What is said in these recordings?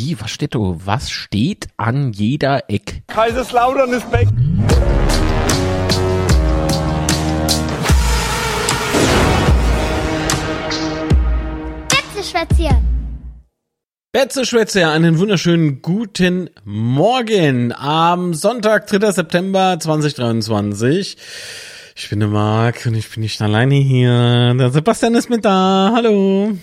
Wie, was steht da? Was steht an jeder Eck? Kaiserslautern ist weg. Betzeschwätzchen. Betzeschwätze, einen wunderschönen guten Morgen am Sonntag, 3. September 2023. Ich bin der Marc und ich bin nicht alleine hier. Der Sebastian ist mit da. Hallo.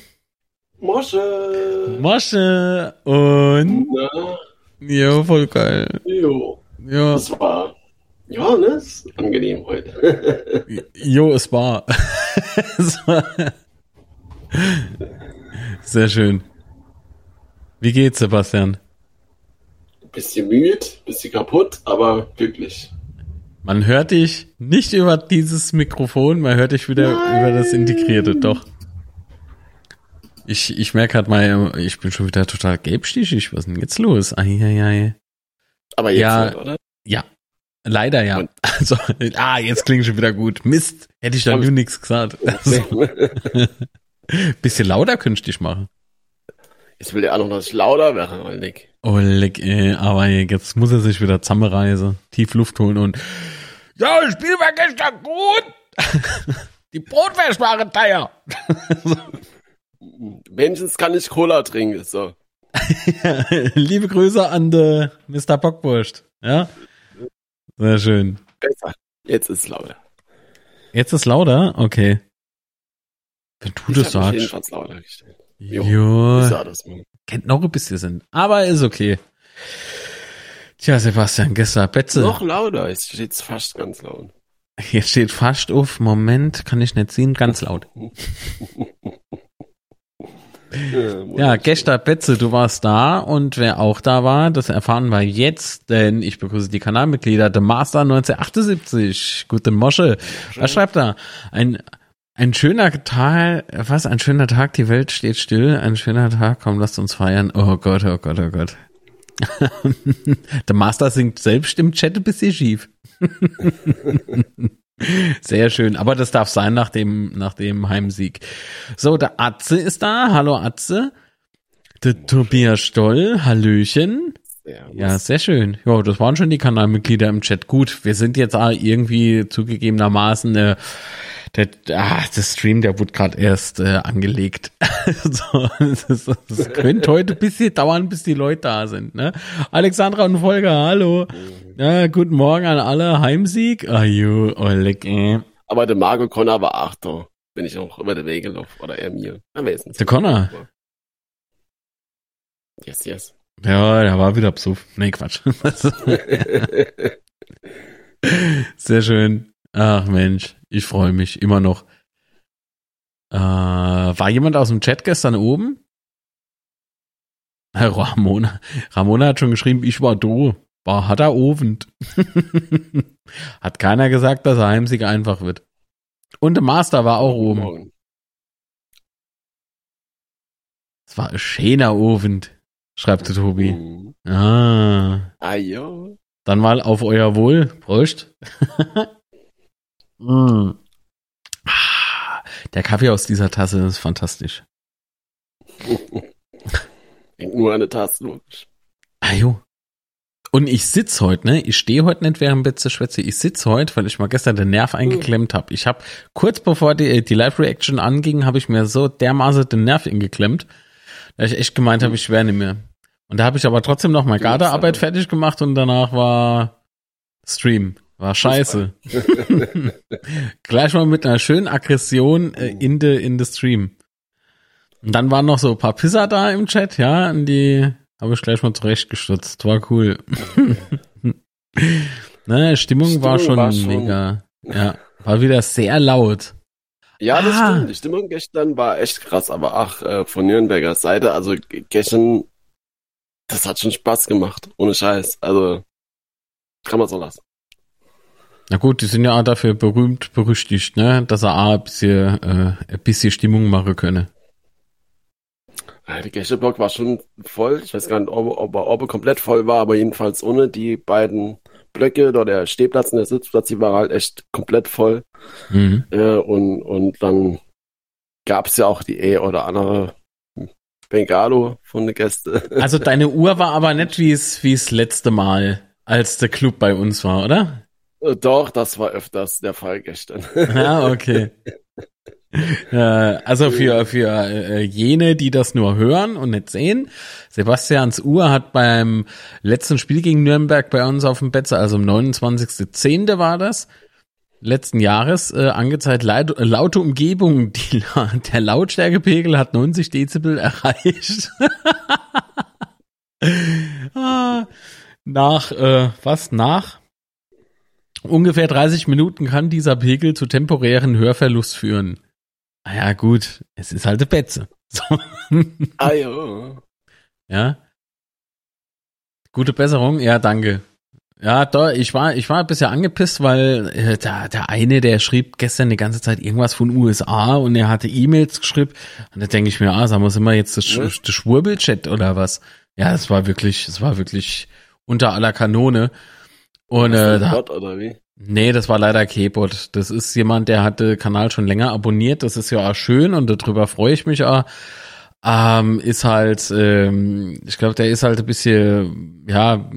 Mosche. Mosche und Na, jo, voll geil. jo. Ja, Das war, ja, ne, ist angenehm heute. jo, es war. Es war- Sehr schön. Wie geht's, Sebastian? bisschen müde, bisschen kaputt, aber glücklich. Man hört dich nicht über dieses Mikrofon, man hört dich wieder über das Integrierte, doch. Ich, ich merke halt mal, ich bin schon wieder total gelbstichig. Was ist denn jetzt los? Eieiei. Aber jetzt Ja. halt, oder? Ja, leider ja. Und- Also, ah, jetzt klingt schon wieder gut. Mist, hätte ich da nur nichts gesagt. Also, bisschen lauter könnte ich dich machen. Jetzt will er auch noch, dass ich lauter Nick. Oh, leck, ey, aber jetzt muss er sich wieder zusammenreißen, tief Luft holen und ja, das Spiel war gestern gut. Die Brotwurst waren teuer. Menschens kann ich Cola trinken, so. Liebe Grüße an de Mr. Bockwurst. Ja? Sehr schön. Besser. Jetzt ist es lauter. Jetzt ist lauter? Okay. Wenn du Ich das sagst. jedenfalls lauter gestellt. Jo. Jo, das mal. kennt noch ein bisschen Sinn. Aber ist okay. Tja, Sebastian, gestern Betze. Noch lauter, es steht fast ganz laut. Hier steht fast auf. Moment, kann ich nicht sehen. Ganz laut. Ja, gestern Betze, du warst da und wer auch da war, das erfahren wir jetzt, denn ich begrüße die Kanalmitglieder. The Master 1978, guten Mosche. Was schreibt er? Ein, ein schöner Tag, was, ein schöner Tag, die Welt steht still, ein schöner Tag, komm, lasst uns feiern. Oh Gott, oh Gott, oh Gott. Der Master singt selbst im Chat ein bisschen schief. Sehr schön, aber das darf sein nach dem, nach dem Heimsieg. So, der Atze ist da. Hallo Atze. Der Tobias Stoll, Hallöchen. Ja, Ja, sehr schön. Ja, das waren schon die Kanalmitglieder im Chat. Gut, wir sind jetzt irgendwie zugegebenermaßen, äh, der, ah, der Stream, der wurde gerade erst äh, angelegt. so, das, das könnte heute ein bisschen dauern, bis die Leute da sind. Ne? Alexandra und Volker, hallo. Ja, guten Morgen an alle. Heimsieg. Ah, äh. Aber der Marco Connor war Achter, wenn ich noch über den Weg gelaufen oder er mir. Am besten. Der Connor? Yes, yes. Ja, der war wieder Psuff. Nee, Quatsch. Sehr schön. Ach Mensch, ich freue mich immer noch. Äh, war jemand aus dem Chat gestern oben? Herr Ramona. Ramona hat schon geschrieben, ich war do. War hat er ofend. hat keiner gesagt, dass er Heimsieg einfach wird. Und der Master war auch oben. Es war ein schöner Ofend, schreibt der Tobi. Mhm. Ah. Ah, jo. Dann mal auf euer Wohl. Prost. mm. Der Kaffee aus dieser Tasse ist fantastisch. Nur an der Taste, logisch. Ah, jo. Und ich sitz heute, ne? Ich stehe heute nicht während Betze Schwätze. Ich sitz heute, weil ich mal gestern den Nerv eingeklemmt habe. Ich habe kurz bevor die, die Live-Reaction anging, habe ich mir so dermaßen den Nerv eingeklemmt, dass ich echt gemeint habe, ich wäre nicht mehr. Und da habe ich aber trotzdem noch mal Gardearbeit fertig gemacht und danach war Stream. War scheiße. Gleich mal mit einer schönen Aggression äh, in de, in de Stream. Und dann waren noch so ein paar Pisser da im Chat, ja, und die habe ich gleich mal zurechtgestutzt. War cool. ne, Stimmung, war, Stimmung schon war schon- mega. Ja, war wieder sehr laut. Ja, das Ah. stimmt. Die Stimmung gestern war echt krass, aber ach, äh, von Nürnberger Seite, also gestern, das hat schon Spaß gemacht, ohne Scheiß. Also, kann man so lassen. Na gut, die sind ja auch dafür berühmt, berüchtigt, ne, dass er auch ein bisschen, äh, ein bisschen Stimmung machen könne. Der Gästeblock war schon voll. Ich weiß gar nicht, ob, ob er, ob er komplett voll war, aber jedenfalls ohne die beiden Blöcke, da der Stehplatz und der Sitzplatz, die war halt echt komplett voll. Mhm. Äh, und, und dann gab's ja auch die eh oder andere Bengalo von den Gästen. Also deine Uhr war aber nicht wie es wie es letzte Mal, als der Club bei uns war, oder? Äh, Doch, das war öfters der Fall gestern. Ja, okay. Äh, also für, für äh, jene, die das nur hören und nicht sehen, Sebastians Uhr hat beim letzten Spiel gegen Nürnberg bei uns auf dem Betze, also am 29.10. war das, letzten Jahres, äh, angezeigt, laut, laute Umgebung, die, der Lautstärkepegel hat 90 Dezibel erreicht. Ah, nach, äh, was, nach? Ungefähr 30 Minuten kann dieser Pegel zu temporären Hörverlust führen. Ah ja, gut, es ist halt eine Betze. So. ah ja. Ja. Gute Besserung, ja, danke. Ja, doch, ich war, ich war ein bisschen angepisst, weil äh, der, der eine, der schrieb gestern die ganze Zeit irgendwas von USA und er hatte E-Mails geschrieben. Und da denke ich mir, ah, sagen wir, wir jetzt das, Was? das Schwurbelchat oder was? Ja, es war wirklich, es war wirklich unter aller Kanone. Und äh, da, Gott, oder wie? Nee, das war leider K-Bot. Das ist jemand, der hat den Kanal schon länger abonniert. Das ist ja auch schön und darüber freue ich mich auch. Ähm, ist halt, ähm, ich glaube, der ist halt ein bisschen, ja,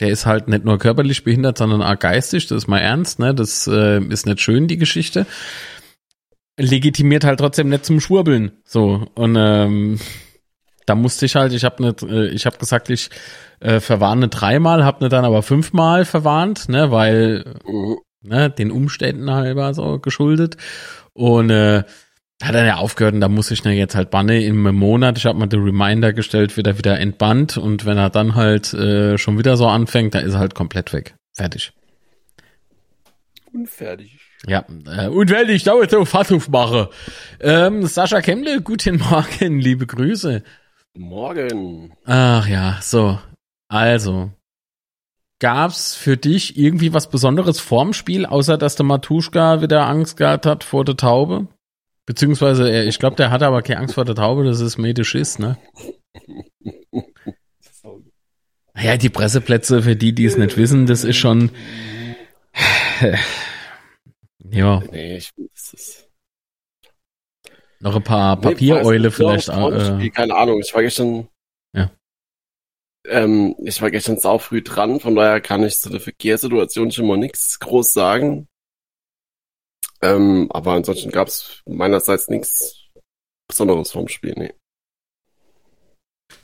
der ist halt nicht nur körperlich behindert, sondern auch geistig. Das ist mal ernst, ne? Das äh, ist nicht schön, die Geschichte. Legitimiert halt trotzdem nicht zum Schwurbeln. So. Und ähm, da musste ich halt, ich habe nicht, äh, ich habe gesagt, ich äh, verwarne dreimal, habe ne dann aber fünfmal verwarnt, ne, weil ne, den Umständen halber so geschuldet. Und äh, hat er ja aufgehört und da muss ich ne jetzt halt banne im Monat. Ich habe mal den Reminder gestellt, wird er wieder entbannt und wenn er dann halt äh, schon wieder so anfängt, dann ist er halt komplett weg. Fertig. Unfertig. Ja, äh, und wenn ich dauernd so Fasshof mache. Ähm, Sascha Kemble, guten Morgen, liebe Grüße. Morgen. Ach ja, so. Also. Gab's für dich irgendwie was Besonderes vorm Spiel, außer dass der Matuschka wieder Angst gehabt hat vor der Taube? Beziehungsweise, ich glaube, der hatte aber keine Angst vor der Taube, das ist mehr der Schiss, ne? Ja, die Presseplätze, für die, die es nicht wissen, das ist schon. Ja, Nee, ich das ist. noch ein paar Nee, Papiereule nicht, vielleicht. Spiel, Äh, Keine Ahnung, ich war gestern. Ähm, ich war gestern sau früh dran, von daher kann ich zu der Verkehrssituation schon mal nichts groß sagen. Ähm, aber ansonsten gab es meinerseits nichts Besonderes vom Spiel, nee.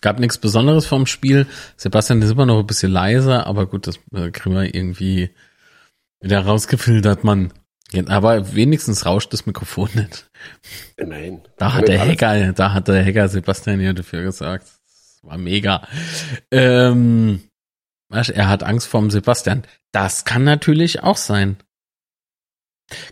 Gab nichts Besonderes vom Spiel. Sebastian ist immer noch ein bisschen leiser, aber gut, das äh, kriegen wir irgendwie wieder rausgefiltert, Mann. Ja, Aber wenigstens rauscht das Mikrofon nicht. Immerhin. Da hat der Hacker, da hat der Hacker Sebastian ja dafür gesagt. Das war mega. Ähm, weißt, er hat Angst vorm Sebastian. Das kann natürlich auch sein.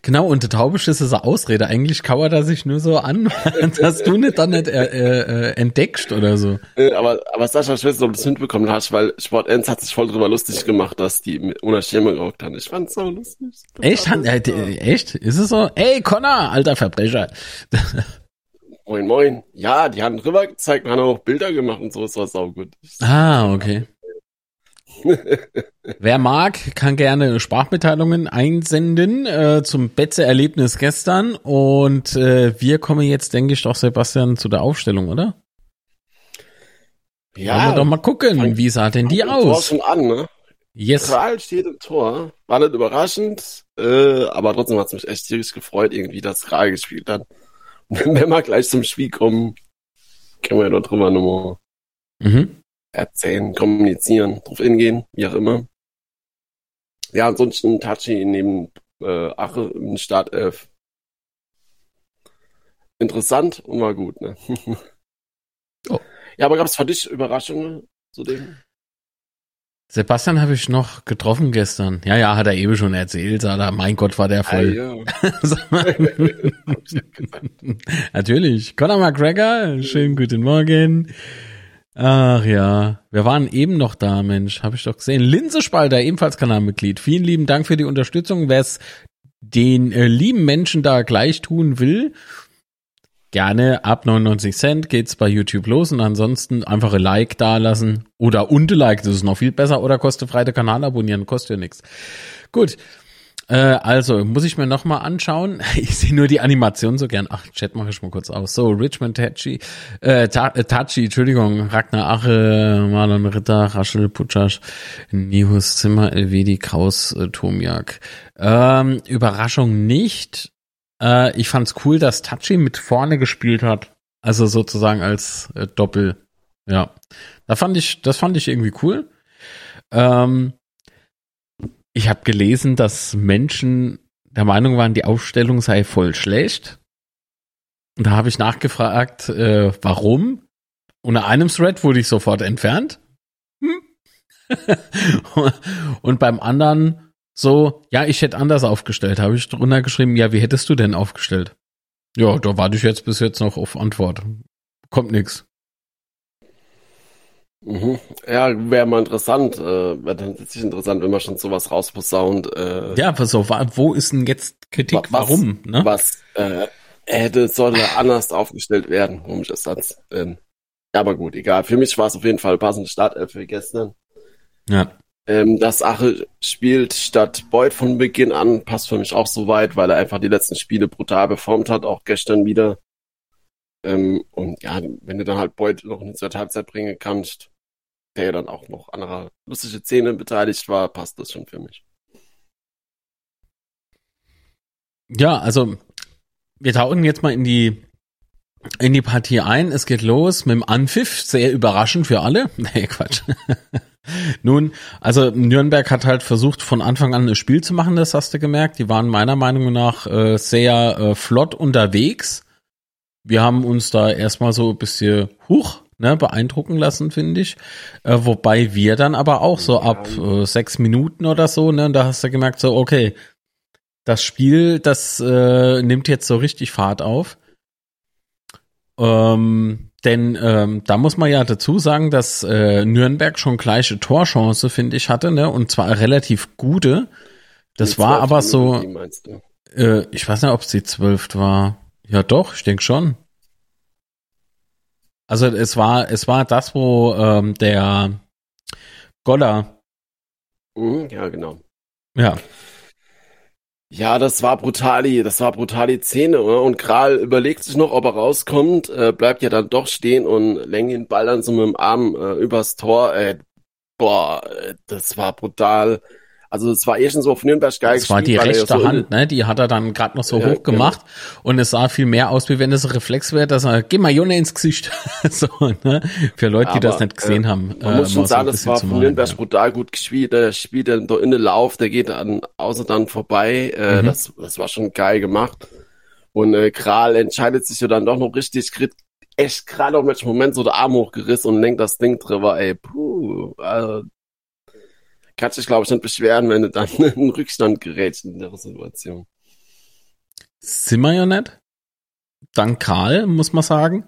Genau, und der Taubeschiss ist eine Ausrede. Eigentlich kauert er sich nur so an, dass du nicht dann nicht äh, äh, entdeckst oder so. Äh, Aber, aber Sascha, ich weiß nicht, ob du es mitbekommen hast, weil Sport 1 hat sich voll drüber lustig gemacht, dass die ohne Schirme gerockt haben. Ich fand's so lustig. Echt? Han- äh, echt? Ist es so? Ey, Connor, alter Verbrecher. Moin, moin. Ja, die haben drüber gezeigt und haben auch Bilder gemacht und so, es war saugut. Ah, okay. Wer mag, kann gerne Sprachmitteilungen einsenden äh, zum Betze-Erlebnis gestern. Und äh, wir kommen jetzt, denke ich, doch, Sebastian, zu der Aufstellung, oder? Wollen wir doch mal gucken, wie sah denn die im Tor aus? schon an, ne? Yes. Kral steht im Tor. War nicht überraschend, äh, aber trotzdem hat's mich echt tierisch gefreut, irgendwie, dass Kral gespielt hat. Wenn wir gleich zum Spiel kommen, können wir ja drüber nochmal Mhm. erzählen, kommunizieren, drauf hingehen, wie auch immer. Ja, ansonsten Tachi neben äh, Ache im Startelf. Interessant und war gut, ne? Oh. Ja, aber gab es für dich Überraschungen zu dem? Sebastian habe ich noch getroffen gestern. Ja, ja, hat er eben schon erzählt. Alter. Mein Gott, war der voll. Ah, ja. Natürlich. Conor McGregor, schönen guten Morgen. Ach ja, wir waren eben noch da, Mensch, habe ich doch gesehen. Linsespalter, ebenfalls Kanalmitglied. Vielen lieben Dank für die Unterstützung. Wer es den äh, lieben Menschen da gleich tun will, gerne ab 99 Cent geht's bei YouTube los und ansonsten einfach ein Like da lassen oder unte Like, das ist noch viel besser oder kostenfrei den Kanal abonnieren, kostet ja nichts. Gut. Äh, also, muss ich mir noch mal anschauen. Ich sehe nur die Animation so gern. Ach, Chat mache ich mal kurz aus. So, Richmond Tachi, äh, äh, Tachi, Entschuldigung, Ragnar Ache, Marlon Ritter, Raschel Putschasch, Nihus Zimmer, Elvedi, Kraus, äh, Tomiak. Ähm, Überraschung nicht. Äh, ich fand's cool, dass Tachi mit vorne gespielt hat. Also sozusagen als äh, Doppel. Ja. Da fand ich, das fand ich irgendwie cool. Ähm, ich habe gelesen, dass Menschen der Meinung waren, die Aufstellung sei voll schlecht. Und da habe ich nachgefragt, äh, warum. Unter einem Thread wurde ich sofort entfernt. Hm. und beim anderen so, ja, ich hätte anders aufgestellt. Habe ich drunter geschrieben, ja, wie hättest du denn aufgestellt? Ja, da warte ich jetzt bis jetzt noch auf Antwort. Kommt nix. Mhm. Ja, wäre mal interessant, äh, wäre dann tatsächlich interessant, wenn man schon sowas rausposaunt. Äh, ja, pass auf, wo ist denn jetzt Kritik? was, Warum? Ne? Was äh, hätte, sollte anders aufgestellt werden, komischer Satz. Ähm, aber gut, egal. Für mich war es auf jeden Fall passende Startelf für gestern. Ja. Ähm, dass Ache spielt statt Beuth von Beginn an, passt für mich auch so weit, weil er einfach die letzten Spiele brutal performt hat, auch gestern wieder. Ähm, und ja, wenn du dann halt Beuth noch in die zweite Halbzeit bringen kannst, der ja dann auch noch anderer lustige Szenen beteiligt war, passt das schon für mich. Ja, also wir tauchen jetzt mal in die in die Partie ein. Es geht los mit dem Anpfiff, sehr überraschend für alle. Nee, Quatsch. Nun, also Nürnberg hat halt versucht, von Anfang an ein Spiel zu machen, das hast du gemerkt. Die waren meiner Meinung nach äh, sehr äh, flott unterwegs. Wir haben uns da erstmal so ein bisschen hoch ne, beeindrucken lassen, finde ich. Äh, wobei wir dann aber auch so ab äh, sechs Minuten oder so, ne, da hast du gemerkt, so, okay, das Spiel, das äh, nimmt jetzt so richtig Fahrt auf. Ähm, denn ähm, da muss man ja dazu sagen, dass äh, Nürnberg schon gleiche Torchance, finde ich, hatte, ne? Und zwar relativ gute. Das war aber so. Äh, ich weiß nicht, ob es die zwölft war. Ja, doch, ich denke schon. Also es war, es war das, wo ähm, der Goller. Mhm, ja, genau. Ja. Ja, das war brutali, das war brutali Szene, oder? Und Kral überlegt sich noch, ob er rauskommt, äh, bleibt ja dann doch stehen und lenkt den Ball dann so mit dem Arm äh, übers Tor. Äh, boah, äh, das war brutal. Also es war eh schon so auf Nürnberg geil Das war die rechte so Hand, ne? Die hat er dann gerade noch so ja, hoch gemacht genau. und es sah viel mehr aus, wie wenn es ein Reflex wäre, dass er, geh mal Junge ins Gesicht. so, ne? Für Leute, die das nicht gesehen äh, haben. Man äh, muss schon sagen, so das war von Nürnberg ja. brutal gut gespielt. Der spielt dann in den Lauf, der geht dann außer dann vorbei. Äh, mhm. das, das war schon geil gemacht. Und äh, Kral entscheidet sich ja dann doch noch richtig, kriegt echt gerade auf welchen Moment so der Arm hochgerissen und lenkt das Ding drüber, ey, puh, also kannst dich, glaube ich, nicht beschweren, wenn du dann in Rückstand gerätst in der Situation. Sind wir ja nicht. Dank Karl, muss man sagen.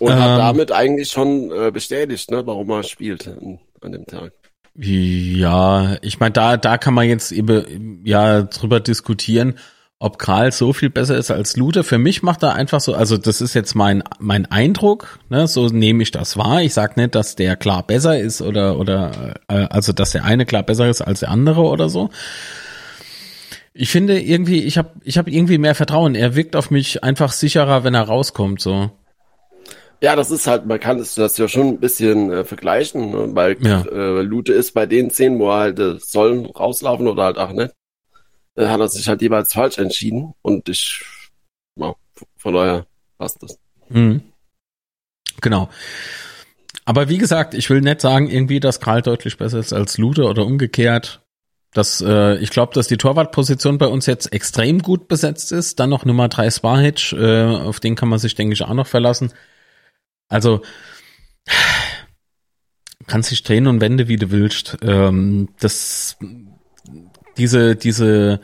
Und ähm, hat damit eigentlich schon äh, bestätigt, ne, warum er spielt an, an dem Tag. Ja, ich meine, da, da kann man jetzt eben ja drüber diskutieren, ob Kral so viel besser ist als Lute. Für mich macht er einfach so, also das ist jetzt mein mein Eindruck, ne, so nehme ich das wahr. Ich sag nicht, dass der klar besser ist oder oder äh, also dass der eine klar besser ist als der andere oder so. Ich finde irgendwie, ich habe ich habe irgendwie mehr Vertrauen. Er wirkt auf mich einfach sicherer, wenn er rauskommt so. Ja, das ist halt, man kann das, das ja schon ein bisschen äh, vergleichen, ne? weil ja. äh, Lute ist bei den Szenen, wo er halt äh, sollen rauslaufen oder halt auch nicht, äh, hat er sich halt jeweils falsch entschieden und ich, ja, von daher passt das. Mhm. Genau. Aber wie gesagt, ich will nicht sagen, irgendwie, dass Karl deutlich besser ist als Lute oder umgekehrt. Das, äh, ich glaube, dass die Torwartposition bei uns jetzt extrem gut besetzt ist. Dann noch Nummer drei Sparhitch, äh, auf den kann man sich, denke ich, auch noch verlassen. Also kannst dich drehen und wende, wie du willst. Ähm, das diese, diese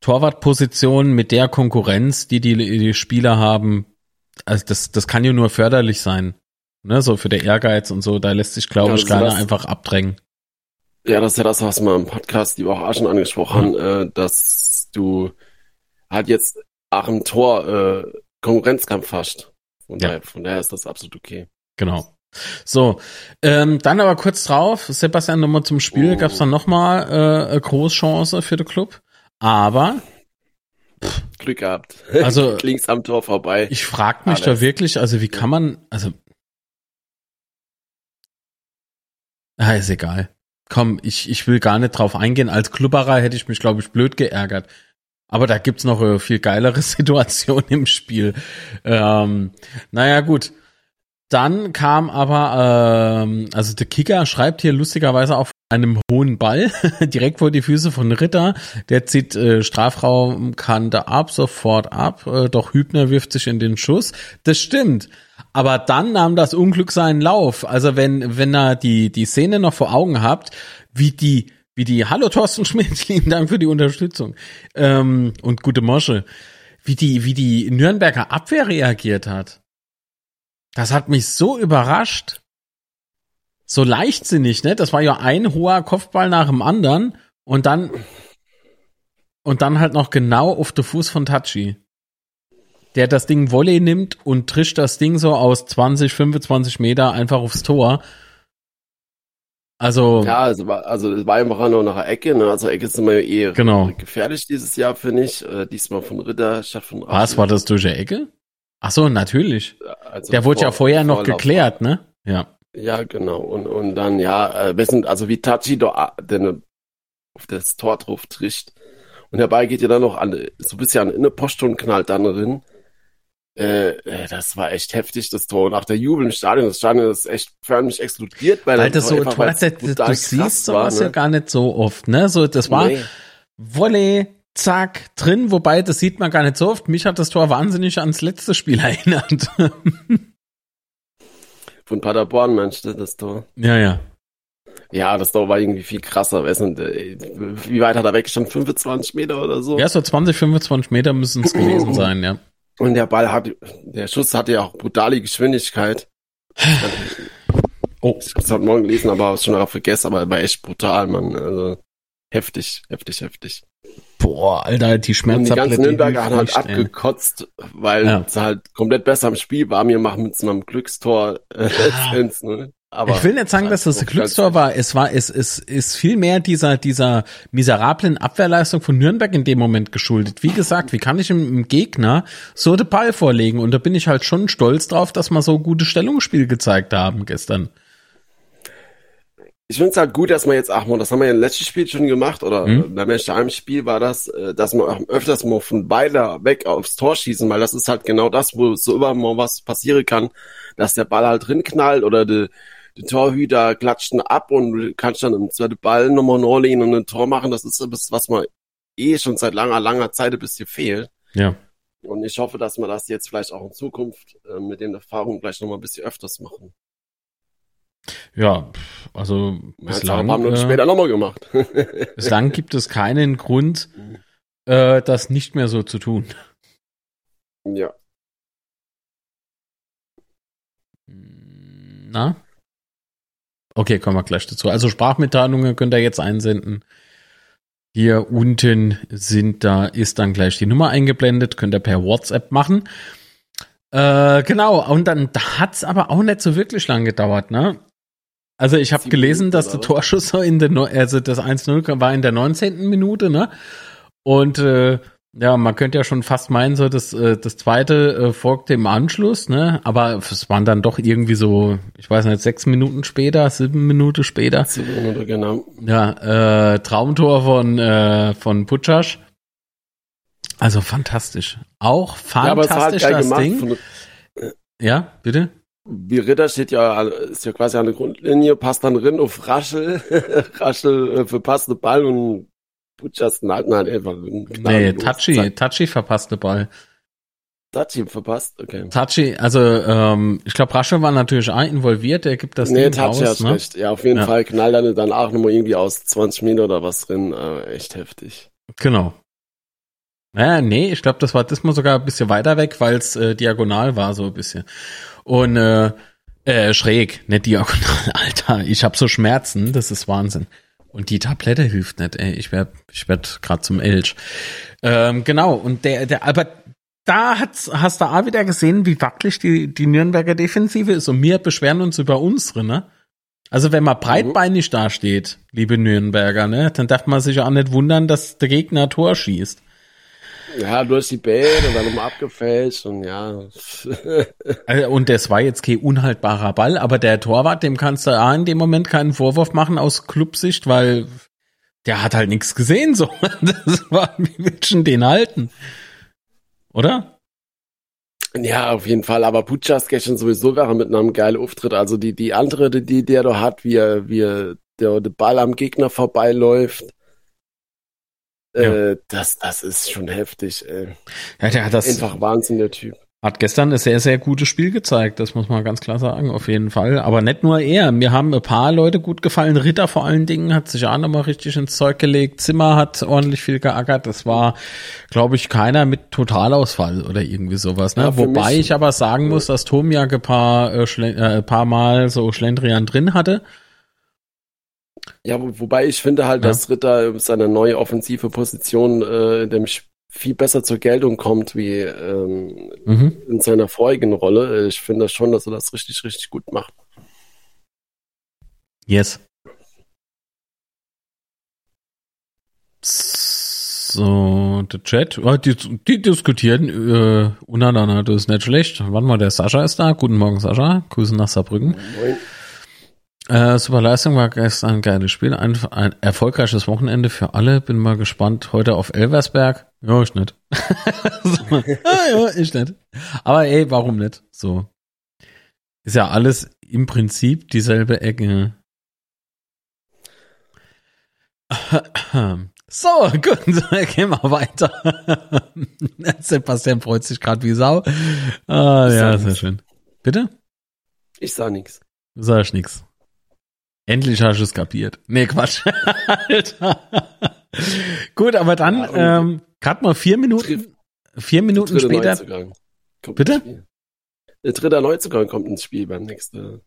Torwartposition mit der Konkurrenz, die die, die Spieler haben, also das, das kann ja nur förderlich sein. Ne, so für der Ehrgeiz und so, da lässt sich, glaube ja, ich, keiner einfach abdrängen. Ja, das ist ja das, was wir im Podcast die Woche auch schon angesprochen, mhm. äh, dass du halt jetzt auch im Tor äh, Konkurrenzkampf hast. Von, ja. daher, von daher ist das absolut okay. Genau. So, ähm, dann aber kurz drauf, Sebastian nochmal zum Spiel, Oh. gab's dann nochmal äh, eine Großchance für den Club. Aber Glück gehabt. Also- links am Tor vorbei. ich frag mich Alles. da wirklich, also wie kann man, also ah, ist egal. Komm, ich, ich will gar nicht drauf eingehen. Als Klubberer hätte ich mich, glaube ich, blöd geärgert. Aber da gibt's noch eine viel geilere Situation im Spiel. Ähm, naja, gut. Dann kam aber, ähm, also der Kicker schreibt hier lustigerweise auf einem hohen Ball direkt vor die Füße von Ritter. Der zieht äh, Strafraumkante ab, sofort ab. Äh, doch Hübner wirft sich in den Schuss. Das stimmt. Aber dann nahm das Unglück seinen Lauf. Also wenn, wenn er die, die Szene noch vor Augen habt, wie die, wie die, hallo Thorsten Schmidt, lieben Dank für die Unterstützung, ähm, und gute Mosche, wie die, wie die Nürnberger Abwehr reagiert hat. Das hat mich so überrascht. So leichtsinnig, ne? Das war ja ein hoher Kopfball nach dem anderen und dann, und dann halt noch genau auf den Fuß von Tachi. Der das Ding Volley nimmt und trischt das Ding so aus 20, 25 Meter einfach aufs Tor. Also, Ja, also, also es war einfach nur nach der Ecke, ne? Also Ecke sind wir eher Genau. gefährlich dieses Jahr, finde ich. Äh, diesmal von Ritter statt von was war das durch die Ecke? Ach so, natürlich. Also Der wurde ja vor- vorher noch geklärt, ne? Ja. Ja, genau. Und, und dann, ja, äh, wir sind, also wie Tachi da, denn auf das Tor drauf trischt. Und Ball geht ja dann noch an, so ein bisschen an eine Post und knallt dann drin. Äh, äh, das war echt heftig, das Tor. Und auch der Jubel im Stadion, das Stadion ist echt förmlich explodiert, weil, Weil das so, einfach, weil es du, siehst sowas war, ja ne? gar nicht so oft, ne? So, das war Nee. Volley, zack, drin, wobei das sieht man gar nicht so oft. Mich hat das Tor wahnsinnig ans letzte Spiel erinnert. Von Paderborn, meinst du, das Tor? ja, ja. Ja, das Tor war irgendwie viel krasser. Äh, wie weit hat er weggestanden? 25 Meter oder so? Ja, so 20, 25 Meter müssen es gewesen sein, ja. Und der Ball hat, der Schuss hatte ja auch brutale Geschwindigkeit. Oh, Ich hab's heute Morgen gelesen, aber hab's schon darauf vergessen, aber er war echt brutal, Mann. Also heftig, heftig, heftig. Boah, Alter, die Und die ganzen Nürnberger haben halt abgekotzt, weil Ja. es halt komplett besser im Spiel war. Wir machen mit so einem Glückstor äh, letztens, ne? Aber ich will nicht sagen, dass das ein Glückstor war. Es war, es, es ist viel mehr dieser, dieser miserablen Abwehrleistung von Nürnberg in dem Moment geschuldet. Wie gesagt, wie kann ich im Gegner so den Ball vorlegen? Und da bin ich halt schon stolz drauf, dass wir so gute Stellungsspiel gezeigt haben gestern. Ich finde es halt gut, dass man jetzt, ach man, das haben wir ja im letzten Spiel schon gemacht, oder Mhm. beim letzten einem Spiel war das, äh, dass man auch öfters mal von beide weg aufs Tor schießen, weil das ist halt genau das, wo so immer mal was passieren kann, dass der Ball halt drin knallt oder der der Torhüter klatscht ihn ab und du kannst dann im zweiten Ball nochmal nachlegen und ein Tor machen. Das ist etwas, was man eh schon seit langer, langer Zeit ein bisschen fehlt. Ja. Und ich hoffe, dass wir das jetzt vielleicht auch in Zukunft äh, mit den Erfahrungen gleich nochmal ein bisschen öfters machen. Ja, also Bislang, bislang, paar Minuten äh, später nochmal gemacht. bislang gibt es keinen Grund, äh, das nicht mehr so zu tun. ja. Na? Okay, kommen wir gleich dazu. Also Sprachmitteilungen könnt ihr jetzt einsenden. Hier unten sind da, ist dann gleich die Nummer eingeblendet, könnt ihr per WhatsApp machen. Äh, genau, und dann hat's aber auch nicht so wirklich lang gedauert, ne? Also ich habe gelesen, Minuten dass der? Torschuss so in der, also das 1-0 war in der 19. Minute, ne? Und äh, ja, man könnte ja schon fast meinen, so das, äh, das zweite äh, folgte im Anschluss, ne? Aber es waren dann doch irgendwie so, ich weiß nicht, sechs Minuten später, sieben Minuten später. Sieben Minuten, genau. Ja, äh, Traumtor von, äh, von Putschasch. Also fantastisch. Auch Ja, halt fantastisch geil das. Ding. Ja, bitte? Wie Ritter steht ja, ist ja quasi an der Grundlinie, passt dann rein auf Raschel. Raschel äh, verpasst den Ball und Butchersten halten halt einfach. einen Nee. Tachi, Zack, Tachi verpasste Ball. Tachi verpasst, okay. Tachi, also ähm, ich glaube, Rasche war natürlich auch involviert, der gibt das nee, Ding Tachi raus, hat ne? recht. Ja, auf jeden Ja. Fall knallt er dann auch nochmal irgendwie aus 20 Meter oder was drin. Äh, echt heftig. Genau. Ja, nee, ich glaube, das war diesmal sogar ein bisschen weiter weg, weil es äh, diagonal war, so ein bisschen. Und äh, äh, schräg, nicht diagonal, Alter. Ich habe so Schmerzen, das ist Wahnsinn. Und die Tablette hilft nicht, ey. Ich werd, ich werd grad zum Elch. Ähm, genau, und der, der, aber da hat's, hast du auch wieder gesehen, wie wackelig die, die Nürnberger Defensive ist. Und wir beschweren uns über unsere, ne? Also wenn man breitbeinig dasteht, liebe Nürnberger, ne, dann darf man sich auch nicht wundern, dass der Gegner Tor schießt. Ja, du hast die Bälle und dann nochmal abgefälscht und ja. Also, und das war jetzt kein unhaltbarer Ball, aber der Torwart, dem kannst du auch in dem Moment keinen Vorwurf machen aus Clubsicht, weil der hat halt nichts gesehen, so. Das war, wie willst du den halten? Oder? Ja, auf jeden Fall. Aber Puchas gestern sowieso wäre mit einem geilen Auftritt. Also die, die andere, die, die der da hat, wie er, wie er, der, der Ball am Gegner vorbeiläuft. Ja. Äh, das, das ist schon heftig, ey. Ja, der hat das. Einfach Wahnsinn, der Typ. Hat gestern ein sehr, sehr gutes Spiel gezeigt, das muss man ganz klar sagen, auf jeden Fall. Aber nicht nur er. Mir haben ein paar Leute gut gefallen. Ritter vor allen Dingen hat sich auch nochmal richtig ins Zeug gelegt. Zimmer hat ordentlich viel geackert. Das war, glaube ich, keiner mit Totalausfall oder irgendwie sowas. Ne? Ja, Wobei ich aber sagen muss, dass Tom ja ein paar, äh, äh, paar Mal so Schlendrian drin hatte. Ja, wobei ich finde halt, ja. dass Ritter seine neue offensive Position äh, in dem Spiel viel besser zur Geltung kommt wie ähm, mhm. in seiner vorigen Rolle. Ich finde schon, dass er das richtig, richtig gut macht. Yes. So, der Chat, oh, die, die diskutieren äh, untereinander, das ist nicht schlecht. Wann mal, der Sascha ist da. Guten Morgen, Sascha. Grüße nach Saarbrücken. Moin. Äh, super Leistung war gestern ein geiles Spiel. Ein, ein erfolgreiches Wochenende für alle. Bin mal gespannt. Heute auf Elversberg. Ja, ich nicht. so. ah, ja, ich nicht. Aber ey, warum nicht? So. Ist ja alles im Prinzip dieselbe Ecke. So, gut, gehen wir weiter. Sebastian freut sich gerade wie Sau. Ah, ja, sehr schön. Bitte? Ich sah nix. Du sagst nix. Endlich hast du es kapiert. Nee, Quatsch. Alter. Gut, aber dann, ja, ähm, gerade mal vier Minuten, vier Minuten später. Bitte? Der dritte Neuzugang kommt ins Spiel beim nächsten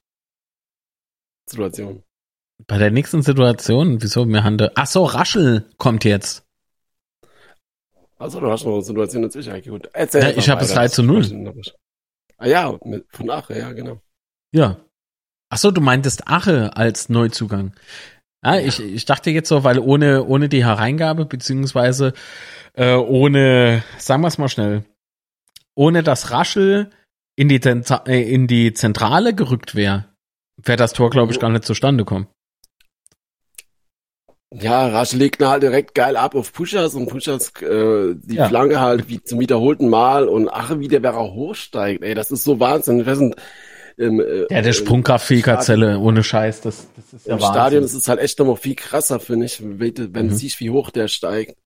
Situation. Bei der nächsten Situation? Wieso? Wir haben Ach so, Raschel kommt jetzt. Also du hast noch eine Situation dazwischen. Gut. Erzähl ja, ich habe es 3 zu 0. Ah ja, mit, von Ache, ja, genau. Ja. Ach so, du meintest Ache als Neuzugang. Ja, ich, ich dachte jetzt so, weil ohne, ohne die Hereingabe, beziehungsweise äh, ohne, sagen wir es mal schnell, ohne das Raschel in die, äh, in die Zentrale gerückt wäre, wäre das Tor, glaube ich, gar nicht zustande kommen. Ja, Raschel legt halt direkt geil ab auf Pushers und Pushers äh, die ja. Flanke halt wie zum wiederholten Mal und ach, wie der auch hochsteigt, ey, das ist so Wahnsinn. Ich weiß nicht, im, äh, ja, der Sprungkraft Zelle, ohne Scheiß, das, das ist ja Im Wahnsinn. Stadion ist es halt echt nochmal viel krasser, finde ich, wenn, wenn mhm. du siehst, wie hoch der steigt.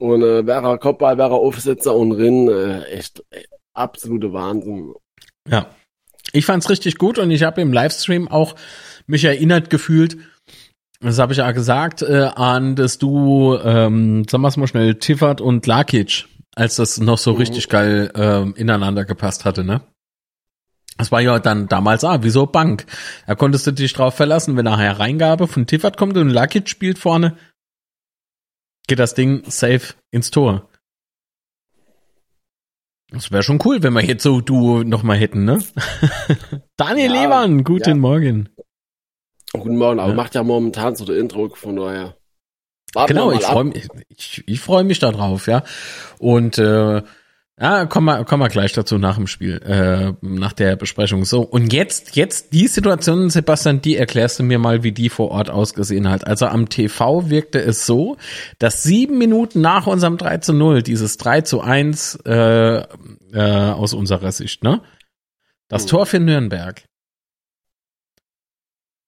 Und äh, wäre Kopfball, wäre er Aufsetzer und Rin, äh, echt äh, absolute Wahnsinn. Ja, ich fand's richtig gut und ich habe im Livestream auch mich erinnert gefühlt, das habe ich ja gesagt, äh, an das du, ähm, sagen wir mal schnell, Tiffert und Lakic, als das noch so mhm. richtig geil ähm, ineinander gepasst hatte, ne? Das war ja dann damals, ah, wieso Bank? Da konntest du dich drauf verlassen, wenn nachher Reingabe von Tiffert kommt und Lakic spielt vorne, geht das Ding safe ins Tor. Das wäre schon cool, wenn wir jetzt so du noch mal hätten, ne? Daniel ja, Lehmann, guten ja. Morgen. Guten Morgen, aber ja. macht ja momentan so der Intro von daher. Warten genau, ich freue mich, ich, ich freue mich darauf, ja. Und äh, ja, kommen wir, kommen wir gleich dazu nach dem Spiel, äh, nach der Besprechung. So, und jetzt, jetzt die Situation, Sebastian, die erklärst du mir mal, wie die vor Ort ausgesehen hat. Also am TV wirkte es so, dass sieben Minuten nach unserem 3 zu 0, dieses 3 zu 1 äh, äh, aus unserer Sicht, ne? Das mhm. Tor für Nürnberg.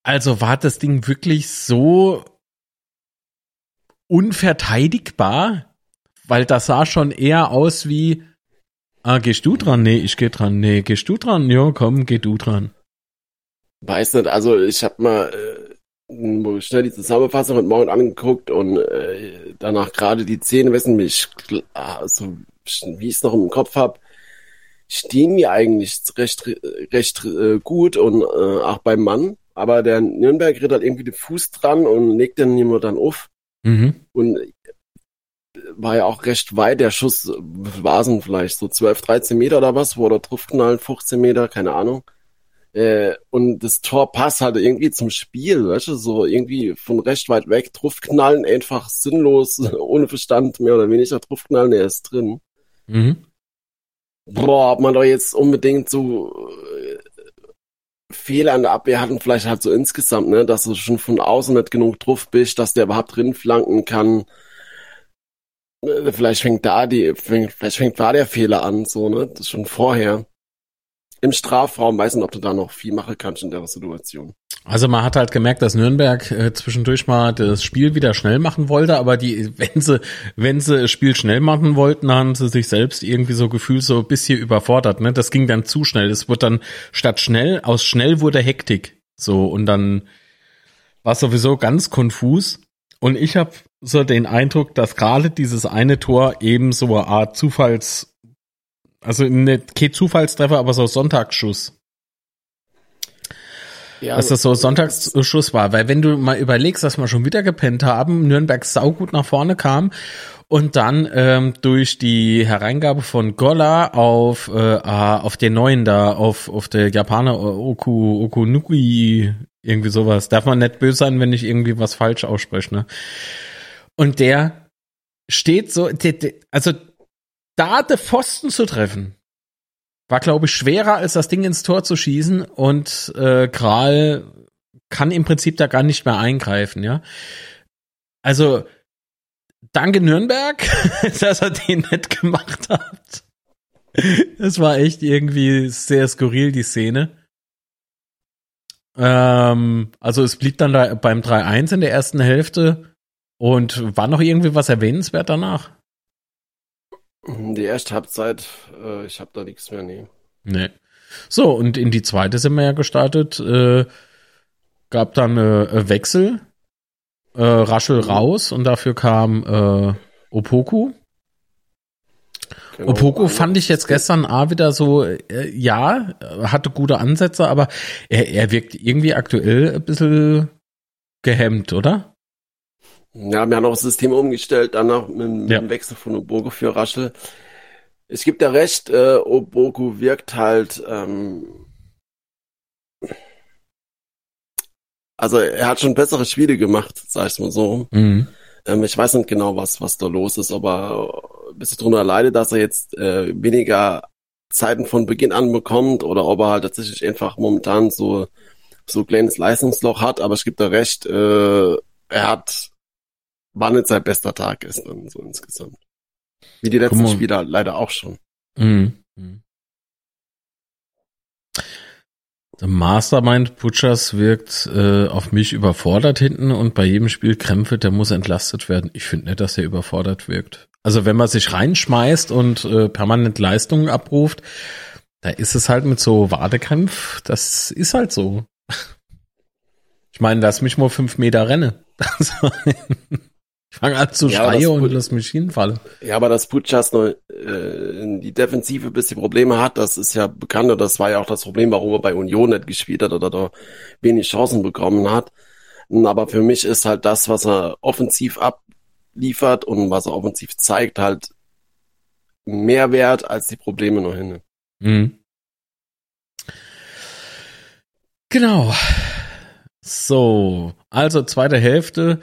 Also war das Ding wirklich so unverteidigbar? Weil das sah schon eher aus wie, Ah, gehst du dran? Nee, ich geh dran. Nee, gehst du dran? Ja, komm, geh du dran. Weiß nicht, also ich habe mal äh, schnell die Zusammenfassung heute Morgen angeguckt und äh, danach gerade die Zähne, wissen mich, also wie ich es noch im Kopf habe, stehen mir eigentlich recht recht äh, gut und äh, auch beim Mann, aber der Nürnberg ritt halt irgendwie den Fuß dran und legt den jemand dann auf. Mhm. Und war ja auch recht weit. Der Schuss war es vielleicht so 12, 13 Meter oder was, wo der Truftknall 15 Meter, keine Ahnung. Äh, und das Tor passt halt irgendwie zum Spiel, weißt du, so irgendwie von recht weit weg, Truftknallen, einfach sinnlos, ohne Verstand, mehr oder weniger Truftknallen, er ist drin. Mhm. Boah, ob man doch jetzt unbedingt so äh, Fehler an der Abwehr hatten, vielleicht halt so insgesamt, ne, dass du schon von außen nicht genug drauf bist, dass der überhaupt drin flanken kann. Äh, vielleicht fängt da die, vielleicht fängt da der Fehler an, so, ne, das schon vorher im Strafraum. Weiß nicht, ob du da noch viel machen kannst in der Situation. Also man hat halt gemerkt, dass Nürnberg äh, zwischendurch mal das Spiel wieder schnell machen wollte, aber die, wenn sie, wenn sie das Spiel schnell machen wollten, haben sie sich selbst irgendwie so gefühlt so ein bisschen überfordert. Ne? Das ging dann zu schnell. Es wurde dann statt schnell, aus schnell wurde Hektik. So, und dann war sowieso ganz konfus. Und ich habe so den Eindruck, dass gerade dieses eine Tor eben so eine Art Zufalls also nicht kein Zufallstreffer, aber so Sonntagsschuss. Ja, dass das so Sonntagsschuss war, weil wenn du mal überlegst, dass wir schon wieder gepennt haben, Nürnberg saugut nach vorne kam und dann ähm, durch die Hereingabe von Golla auf äh, auf den neuen da, auf auf der Japaner Oku Okunuki irgendwie sowas. Darf man nicht böse sein, wenn ich irgendwie was falsch ausspreche, ne? Und der steht so, der, der, also da de Pfosten zu treffen, war, glaube ich, schwerer, als das Ding ins Tor zu schießen. Und äh, Kral kann im Prinzip da gar nicht mehr eingreifen, ja. Also, danke Nürnberg, dass er den nicht gemacht hat. Das war echt irgendwie sehr skurril, die Szene. Ähm, also es blieb dann da beim 3-1 in der ersten Hälfte. Und war noch irgendwie was erwähnenswert danach? Die erste Halbzeit, äh, ich habe da nichts mehr, nee. Nee. So, und in die zweite sind wir ja gestartet. Äh, gab dann äh, Wechsel. Äh, Raschel mhm. raus und dafür kam äh, Opoku. Genau, Opoku fand ich jetzt gestern A wieder so, äh, ja, hatte gute Ansätze, aber er, er wirkt irgendwie aktuell ein bisschen gehemmt, oder? Ja, wir haben auch das System umgestellt, danach mit, mit ja. dem Wechsel von Oboku für Raschel. Es gibt ja recht, äh, Oboku wirkt halt, ähm, also er hat schon bessere Spiele gemacht, sag ich mal so. Mhm. Ähm, ich weiß nicht genau, was, was da los ist, aber ein bisschen drunter leidet, dass er jetzt äh, weniger Zeiten von Beginn an bekommt oder ob er halt tatsächlich einfach momentan so so kleines Leistungsloch hat, aber es gibt da recht, äh, er hat wann jetzt sein bester Tag ist dann so insgesamt. Wie die letzten Spieler leider auch schon. Mhm. Der Mastermind Butchers wirkt äh, auf mich überfordert hinten und bei jedem Spiel Krämpfe, der muss entlastet werden. Ich finde nicht, dass er überfordert wirkt. Also wenn man sich reinschmeißt und äh, permanent Leistungen abruft, da ist es halt mit so Wadekämpf, das ist halt so. Ich meine, lass mich mal fünf Meter rennen. Ich fange an zu ja, schreien und lass mich hinfallen. Ja, aber dass Puchas noch äh, die Defensive ein bisschen Probleme hat, das ist ja bekannt und das war ja auch das Problem, warum er bei Union nicht gespielt hat oder da wenig Chancen bekommen hat. Aber für mich ist halt das, was er offensiv abliefert und was er offensiv zeigt, halt mehr wert als die Probleme noch hin. Mhm. Genau. So, also zweite Hälfte.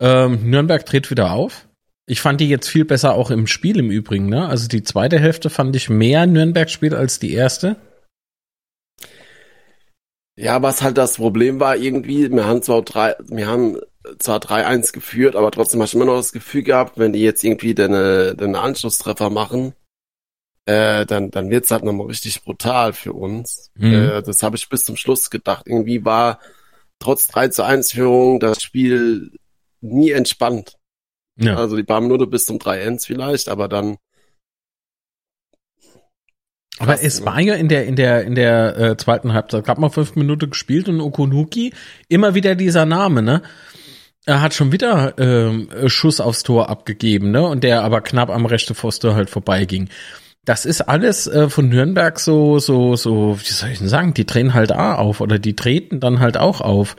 Ähm, Nürnberg dreht wieder auf. Ich fand die jetzt viel besser auch im Spiel im Übrigen. Ne? Also die zweite Hälfte fand ich mehr Nürnberg-Spiel als die erste. Ja, was halt das Problem war irgendwie, wir haben zwar drei, wir haben zwar 3-1 geführt, aber trotzdem hast du immer noch das Gefühl gehabt, wenn die jetzt irgendwie den, den Anschlusstreffer machen, äh, dann, dann wird's halt nochmal richtig brutal für uns. Mhm. Äh, das habe ich bis zum Schluss gedacht. Irgendwie war trotz 3 zu 1 Führung das Spiel nie entspannt. Ja. Also die paar Minuten bis zum 3-1 vielleicht, aber dann. Aber Krass, es ne? war ja in der in der in der äh, zweiten Halbzeit, gab mal fünf Minuten gespielt und Okunuki immer wieder dieser Name, ne? Er hat schon wieder äh, Schuss aufs Tor abgegeben, ne? Und der aber knapp am rechten Pfosten halt vorbeiging. Das ist alles äh, von Nürnberg so so so, wie soll ich denn sagen? Die drehen halt A auf oder die treten dann halt auch auf.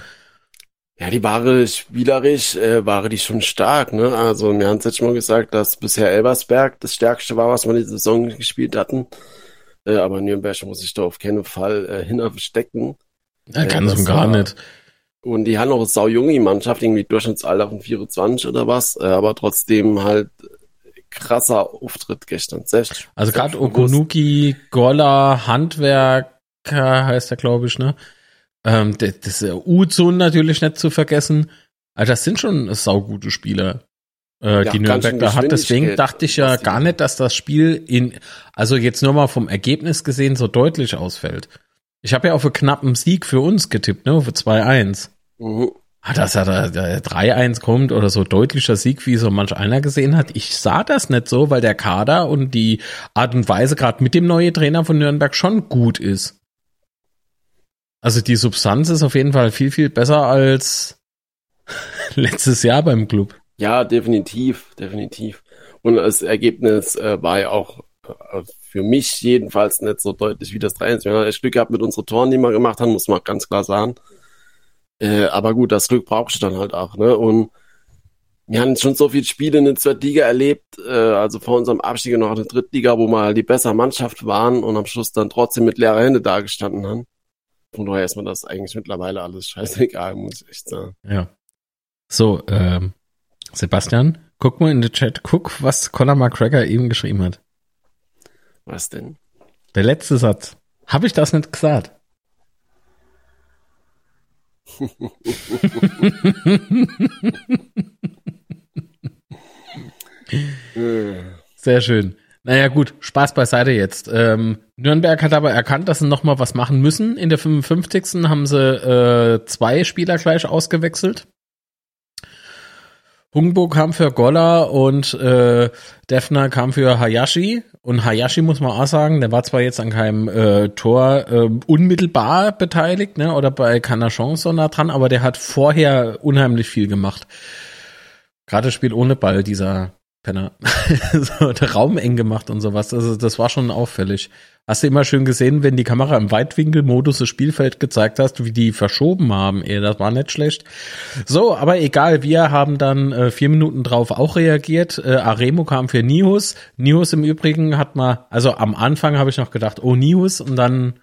Ja, die Ware spielerisch äh, war die schon stark, ne? Also wir haben es jetzt schon mal gesagt, dass bisher Elversberg das stärkste war, was wir die Saison gespielt hatten. Äh, aber Nürnberg muss sich da auf keinen Fall äh, hinterstecken. Ja, ganz und gar nicht. Und die haben noch eine sau junge Mannschaft, irgendwie Durchschnittsalter von 24 oder was, äh, aber trotzdem halt krasser Auftritt gestern. Selbst, also gerade Okonuki, Golla, Handwerker heißt er, glaube ich, ne? Ähm, das, das Uzun natürlich nicht zu vergessen. Also das sind schon saugute Spieler, äh, ja, die Nürnberg da hat. Deswegen dachte ich ja gar nicht, dass das Spiel in, also jetzt nur mal vom Ergebnis gesehen, so deutlich ausfällt. Ich habe ja auf einen knappen Sieg für uns getippt, ne? Für 2-1. Mhm. Ah, dass er da 3-1 kommt oder so deutlicher Sieg, wie so manch einer gesehen hat. Ich sah das nicht so, weil der Kader und die Art und Weise gerade mit dem neuen Trainer von Nürnberg schon gut ist. Also die Substanz ist auf jeden Fall viel, viel besser als letztes Jahr beim Club. Ja, definitiv, definitiv. Und das Ergebnis äh, war ja auch äh, für mich jedenfalls nicht so deutlich wie das 3-1. Wir haben das Glück gehabt mit unseren Toren, die wir gemacht haben, muss man ganz klar sagen. Äh, aber gut, das Glück brauchst du dann halt auch, ne? Und wir haben schon so viele Spiele in der Zweitliga erlebt, äh, also vor unserem Abstieg noch in der Drittliga, wo wir halt die bessere Mannschaft waren und am Schluss dann trotzdem mit leerer Hände dagestanden haben. Von daher ist mir das eigentlich mittlerweile alles scheißegal, muss ich echt sagen. Ja. So, ähm, Sebastian, guck mal in den Chat, guck, was Conor McGregor eben geschrieben hat. Was denn? Der letzte Satz. Habe ich das nicht gesagt? Sehr schön. Naja, gut, Spaß beiseite jetzt. Ähm, Nürnberg hat aber erkannt, dass sie nochmal was machen müssen. In der 55. haben sie äh, zwei Spieler gleich ausgewechselt. Hungbo kam für Golla und äh, Defner kam für Hayashi. Und Hayashi muss man auch sagen, der war zwar jetzt an keinem äh, Tor äh, unmittelbar beteiligt, ne, oder bei keiner Chance so nah dran, aber der hat vorher unheimlich viel gemacht. Gerade Spiel ohne Ball, dieser Penner. so, Raum eng gemacht und sowas. Also das war schon auffällig. Hast du immer schön gesehen, wenn die Kamera im Weitwinkelmodus das Spielfeld gezeigt hast, wie die verschoben haben. Ey, das war nicht schlecht. So, aber egal, wir haben dann äh, vier Minuten drauf auch reagiert. Äh, Aremo kam für Nihus. Nihus im Übrigen hat mal, also am Anfang habe ich noch gedacht, oh Nihus und dann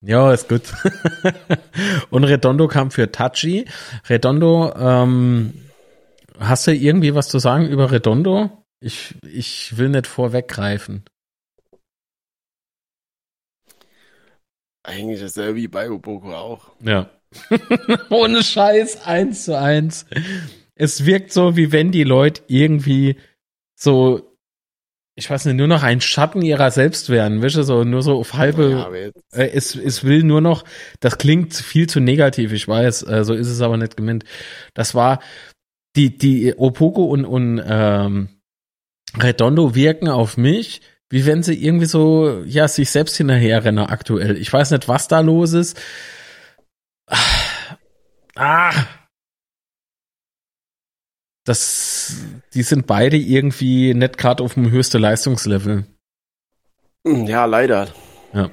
ja, ist gut. und Redondo kam für Tachi. Redondo, ähm, Hast du irgendwie was zu sagen über Redondo? Ich, ich will nicht vorweggreifen. Eigentlich ist er wie bei Uboko auch. Ja. Ohne Scheiß, eins zu eins. Es wirkt so, wie wenn die Leute irgendwie so, ich weiß nicht, nur noch ein Schatten ihrer selbst wären, wische so, nur so auf halbe, ja, äh, es, es will nur noch, das klingt viel zu negativ, ich weiß, äh, so ist es aber nicht gemeint. Das war, die, die Opoko und, und ähm, Redondo wirken auf mich, wie wenn sie irgendwie so, ja, sich selbst hinterherrennen aktuell. Ich weiß nicht, was da los ist. Ah. Das, die sind beide irgendwie nicht gerade auf dem höchsten Leistungslevel. Ja, leider. Ja.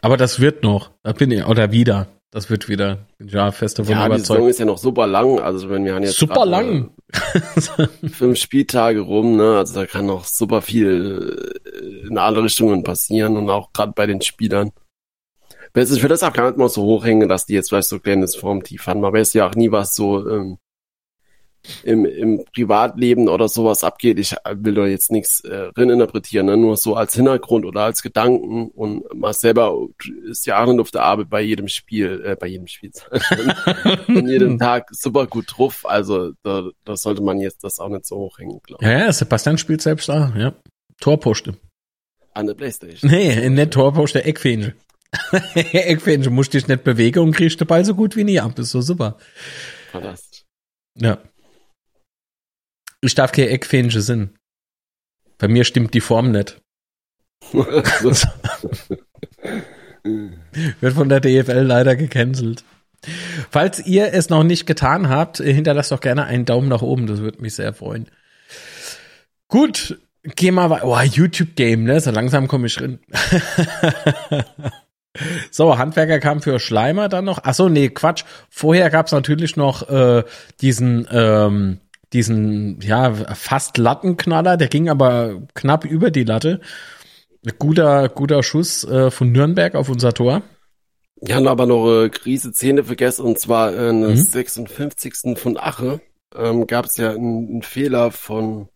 Aber das wird noch. Da bin ich, oder wieder. Das wird wieder, ja, fest davon ja, überzeugt. Die Saison ist ja noch super lang. Also wenn wir haben jetzt super lang. fünf Spieltage rum, ne? Also da kann noch super viel äh, in alle Richtungen passieren und auch gerade bei den Spielern. Bestes für das auch gar nicht mal so hochhängen, dass die jetzt vielleicht so kleines Formtief haben. Aber es ist ja auch nie was so ähm, im, im Privatleben oder sowas abgeht. Ich will da jetzt nichts äh, interpretieren, ne? nur so als Hintergrund oder als Gedanken. Und man selber ist ja auch nicht auf der Arbeit bei jedem Spiel, äh, bei jedem Spiel, an jedem Tag super gut drauf. Also da, da sollte man jetzt das auch nicht so hochhängen, glaube ich. Ja, ja, Sebastian spielt selbst da, ja. Torposte. An der Playstation. Nee, nicht Torposte, Eckfähnchen. Eckfähnchen, musst dich nicht bewegen und kriegst den Ball so gut wie nie ab. Das ist so super. Fantastisch. Ja. Ich darf keine Eckfähnchen sind. Bei mir stimmt die Form nicht. Wird von der DFL leider gecancelt. Falls ihr es noch nicht getan habt, hinterlasst doch gerne einen Daumen nach oben, das würde mich sehr freuen. Gut, geh mal weiter. Oh, YouTube-Game, ne? So langsam komme ich drin. So, Handwerker kam für Schleimer dann noch. Ach so, nee, Quatsch. Vorher gab's natürlich noch äh, diesen ähm, diesen ja fast Lattenknaller, der ging aber knapp über die Latte. Guter guter Schuss äh, von Nürnberg auf unser Tor. Wir haben aber noch eine Krise Szene vergessen und zwar in mhm. 56. von Ache ähm, gab es ja einen, einen, Fehler von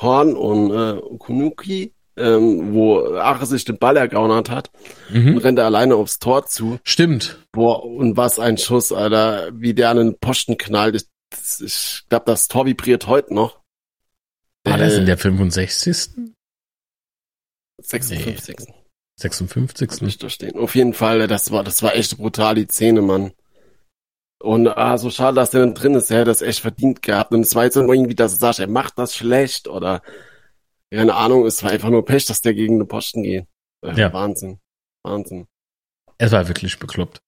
Horn und äh, Kunuki, ähm, wo Ache sich den Ball ergaunert hat mhm. und rennt alleine aufs Tor zu. Stimmt. Boah, und was ein Schuss, Alter, wie der an den Posten knallt. Ich, ich glaube, das Tor vibriert heute noch. War äh, das in der 65. 56. Nee. 56. Nicht da stehen. Auf jeden Fall, das war, das war echt brutal, die Szene, Mann. Und ah, so schade, dass der dann drin ist. Er hätte das echt verdient gehabt. Und es war jetzt irgendwie, dass du sagst, er macht das schlecht oder keine Ahnung, es war einfach nur Pech, dass der gegen den Posten geht. Äh, ja. Wahnsinn. Wahnsinn. Es war wirklich bekloppt.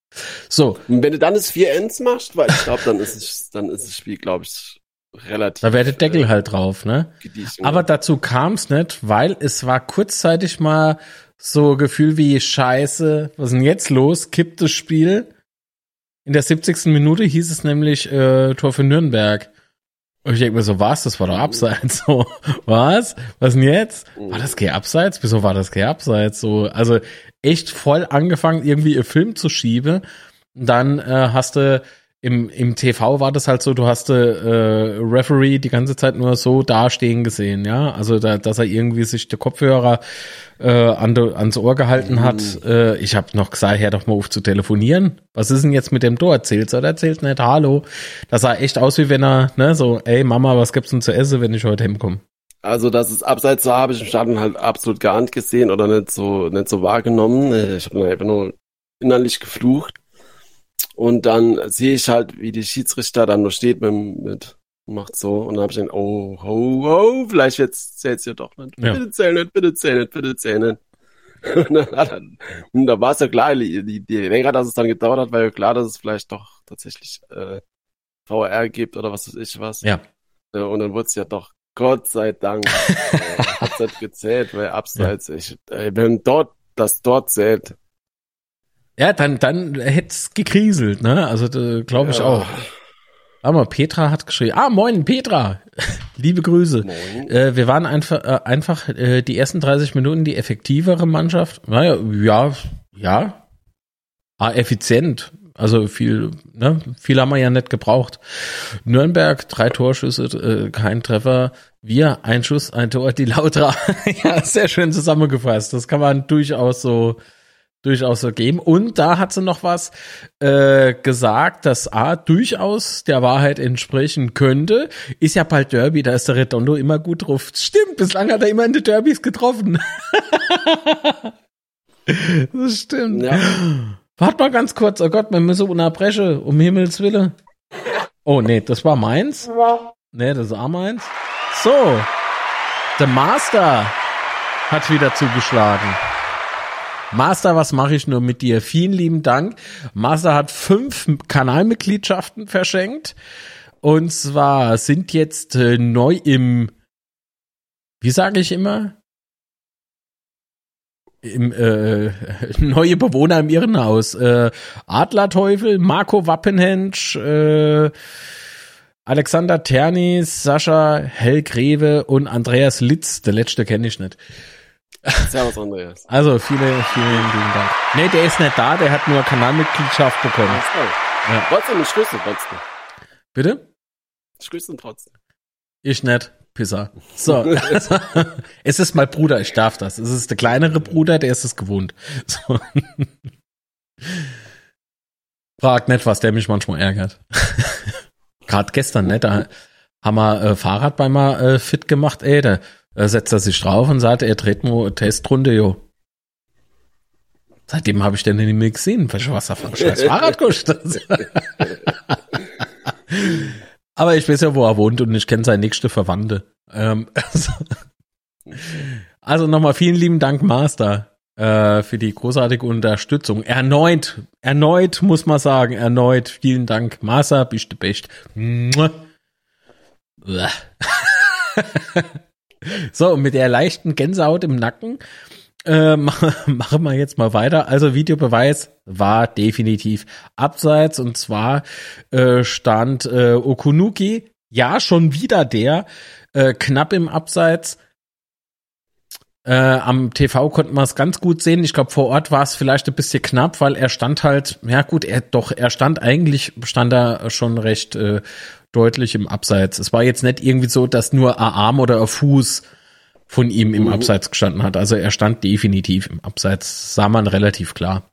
So. Und wenn du dann das 4 Ends machst, weil ich glaube, dann ist es, dann ist das Spiel, glaube ich, relativ. Da wäre der Deckel äh, halt drauf, ne? Aber dazu kam es nicht, weil es war kurzzeitig mal so Gefühl wie Scheiße, was ist denn jetzt los? Kippt das Spiel? In der 70. Minute hieß es nämlich äh, Tor für Nürnberg. Und ich denke mir so, was? Das war doch abseits. So, was? Was denn jetzt? War das gay abseits? Wieso war das gay abseits? So, also echt voll angefangen, irgendwie ihr Film zu schieben. Dann äh, hast du im, im TV war das halt so, du hast äh, Referee die ganze Zeit nur so dastehen gesehen, ja. Also da, dass er irgendwie sich der Kopfhörer äh, an ans Ohr gehalten hat. Mhm. Äh, ich habe noch gesagt, hör doch mal auf zu telefonieren. Was ist denn jetzt mit dem Tor? Erzählt oder erzählt nicht? Hallo. Das sah echt aus, wie wenn er, ne, so, ey Mama, was gibt's denn zu essen, wenn ich heute hinkomme? Also, das ist abseits so habe ich im Stadion halt absolut gar nicht gesehen oder nicht so, nicht so wahrgenommen. Ich habe einfach nur innerlich geflucht. Und dann sehe ich halt, wie die Schiedsrichter dann nur steht mit, mit macht so. Und dann habe ich gedacht, oh, oh, oh, vielleicht jetzt zählt's ja doch nicht. Ja. Bitte zähl nicht, bitte zähl nicht, bitte zähl nicht. und, dann, und da war es ja klar, die, die, die länger, dass es dann gedauert hat, war ja klar, dass es vielleicht doch tatsächlich äh, VR gibt oder was weiß ich was. Ja. Äh, und dann wurde es ja doch Gott sei Dank äh, hat gezählt, weil abseits, ja. ich, äh, wenn dort das dort zählt, ja, dann, dann hätte es gekriselt, ne? Also glaube ich ja. auch. Aber Petra hat geschrieben. Ah, moin, Petra. Liebe Grüße. Moin. Äh, wir waren einfach, äh, einfach äh, die ersten 30 Minuten die effektivere Mannschaft. Naja, ja, ja. Ah, effizient. Also viel, ne? Viel haben wir ja nicht gebraucht. Nürnberg, drei Torschüsse, äh, kein Treffer. Wir, ein Schuss, ein Tor, die Lautra. ja, sehr schön zusammengefasst. Das kann man durchaus so durchaus so geben. Und da hat sie noch was äh, gesagt, das A durchaus der Wahrheit entsprechen könnte. Ist ja bald Derby, da ist der Redondo immer gut drauf. Stimmt, bislang hat er immer in den Derbys getroffen. das stimmt. Ja. Warte mal ganz kurz, oh Gott, wir müssen unterbrechen, um Himmels Willen. Oh nee, das war meins. Nee, das war meins. So, der Master hat wieder zugeschlagen. Master, was mache ich nur mit dir? Vielen lieben Dank. Master hat fünf Kanalmitgliedschaften verschenkt. Und zwar sind jetzt äh, neu im, wie sage ich immer? Im, äh, neue Bewohner im Irrenhaus. Äh, Adlerteufel, Marco Wappenhensch, äh, Alexander Ternis, Sascha Hellgreve und Andreas Litz. Der letzte kenne ich nicht. Servus, Andreas. Also, viele, vielen lieben Dank. Nee, der ist nicht da, der hat nur Kanalmitgliedschaft bekommen. Ach so. ja. Trotzdem, ich grüße trotzdem. Bitte? Ich grüße trotzdem. Ich nicht. Pisser. So. es ist mein Bruder, ich darf das. Es ist der kleinere Bruder, der ist es gewohnt. So. Frag nicht, was der mich manchmal ärgert. Gerade gestern, ne? Da haben wir äh, Fahrrad bei mal äh, fit gemacht, ey. Da äh, setzt er sich drauf und sagt, er dreht mal Testrunde, jo. Seitdem habe ich den nicht mehr gesehen, welche Wasser von scheiß Fahrrad kostet. Aber ich weiß ja, wo er wohnt und ich kenne seine nächste Verwandte. Ähm, also, also nochmal vielen lieben Dank, Master, äh, für die großartige Unterstützung. Erneut, erneut muss man sagen, erneut vielen Dank, Master, bist du best. So, mit der leichten Gänsehaut im Nacken Äh, machen wir jetzt mal weiter. Also Videobeweis war definitiv abseits und zwar äh, stand äh, Okunuki, ja schon wieder der, äh, knapp im Abseits. Äh, am TV konnten wir es ganz gut sehen. Ich glaube, vor Ort war es vielleicht ein bisschen knapp, weil er stand halt, ja gut, er doch, er stand eigentlich, stand er schon recht äh, deutlich im Abseits. Es war jetzt nicht irgendwie so, dass nur ein Arm oder ein Fuß von ihm im mhm. Abseits gestanden hat. Also er stand definitiv im Abseits, sah man relativ klar.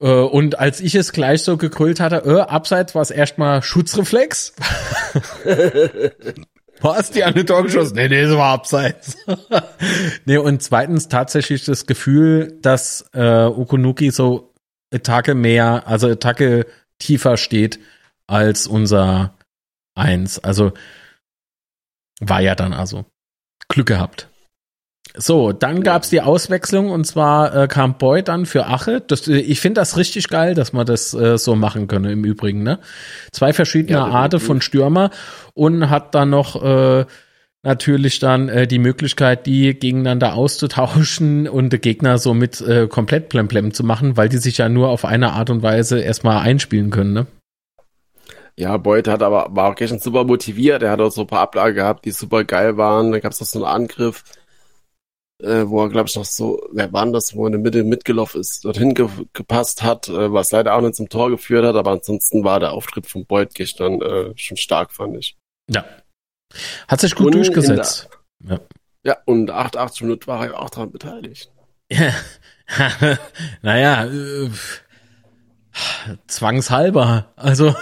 Äh, und als ich es gleich so gekrüllt hatte, äh, abseits war es erstmal Schutzreflex. Was, die eine Tor geschossen? Nee, nee, es war abseits. nee, und zweitens tatsächlich das Gefühl, dass äh, Okunuki so Attacke mehr, also Attacke tiefer steht als unser Eins. Also war ja dann also. Glück gehabt. So, dann gab's die Auswechslung und zwar äh, kam Boy dann für Ache. Das, äh, ich finde das richtig geil, dass man das äh, so machen könne im Übrigen. Ne? Zwei verschiedene ja, Arten von Stürmer und hat dann noch äh, natürlich dann äh, die Möglichkeit, die gegeneinander auszutauschen und den Gegner somit äh, komplett plemplem zu machen, weil die sich ja nur auf eine Art und Weise erstmal einspielen können. Ne? Ja, Boyd hat aber, war auch gestern super motiviert. Er hat auch so ein paar Ablagen gehabt, die super geil waren. Dann gab es noch so einen Angriff äh, wo er, glaube ich, noch so, wer war das, wo er in der Mitte mitgelaufen ist, dorthin ge gepasst hat, äh, was leider auch nicht zum Tor geführt hat, aber ansonsten war der Auftritt von Beuth gestern äh, schon stark, fand ich. Ja. Hat sich gut und durchgesetzt. Der, ja. ja, und 88 Minuten war er auch daran beteiligt. Ja. naja, äh, Zwangshalber. Also,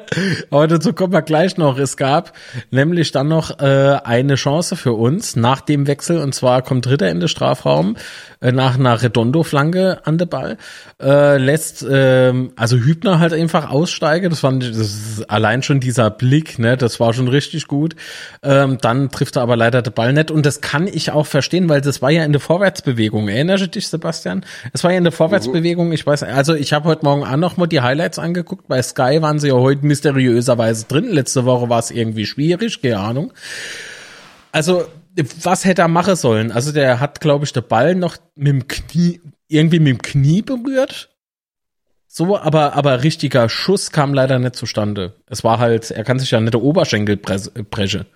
aber dazu kommen wir gleich noch. Es gab nämlich dann noch äh, eine Chance für uns nach dem Wechsel und zwar kommt Dritter in den Strafraum äh, nach einer Redondo-Flanke an der Ball. Äh, lässt ähm, also Hübner halt einfach aussteigen. Das fand das ist allein schon dieser Blick, ne, das war schon richtig gut. Ähm, dann trifft er aber leider den Ball nicht und das kann ich auch verstehen, weil das war ja in der Vorwärtsbewegung. Erinnerst du dich, Sebastian? Es war ja in der Vorwärtsbewegung. Ich weiß, also ich habe heute Morgen auch noch mal die Highlights angeguckt. Bei Sky waren sie ja heute mysteriöserweise drin. Letzte Woche war es irgendwie schwierig, keine Ahnung. Also was hätte er machen sollen? Also der hat, glaube ich, der Ball noch mit dem Knie, irgendwie mit dem Knie berührt. So, aber, aber richtiger Schuss kam leider nicht zustande. Es war halt, er kann sich ja nicht der Oberschenkel brechen.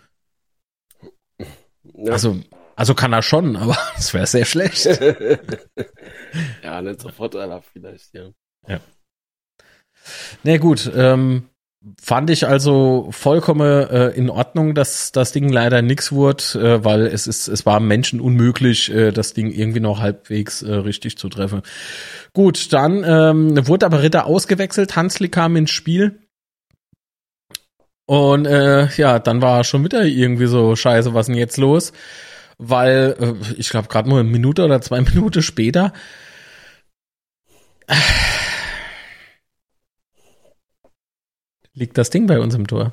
Ja. Also, also kann er schon, aber es wäre sehr schlecht. ja, nicht sofort einer vielleicht, ja. Ja. Nee, gut, ähm, Fand ich also vollkommen äh, in Ordnung, dass das Ding leider nix wurde, äh, weil es ist, es war Menschen unmöglich, äh, das Ding irgendwie noch halbwegs äh, richtig zu treffen. Gut, dann ähm, wurde aber Ritter ausgewechselt, Hansli kam ins Spiel. Und äh, ja, dann war schon wieder irgendwie so scheiße, was denn jetzt los? Weil, äh, ich glaube, gerade nur eine Minute oder zwei Minuten später liegt das Ding bei uns im Tor.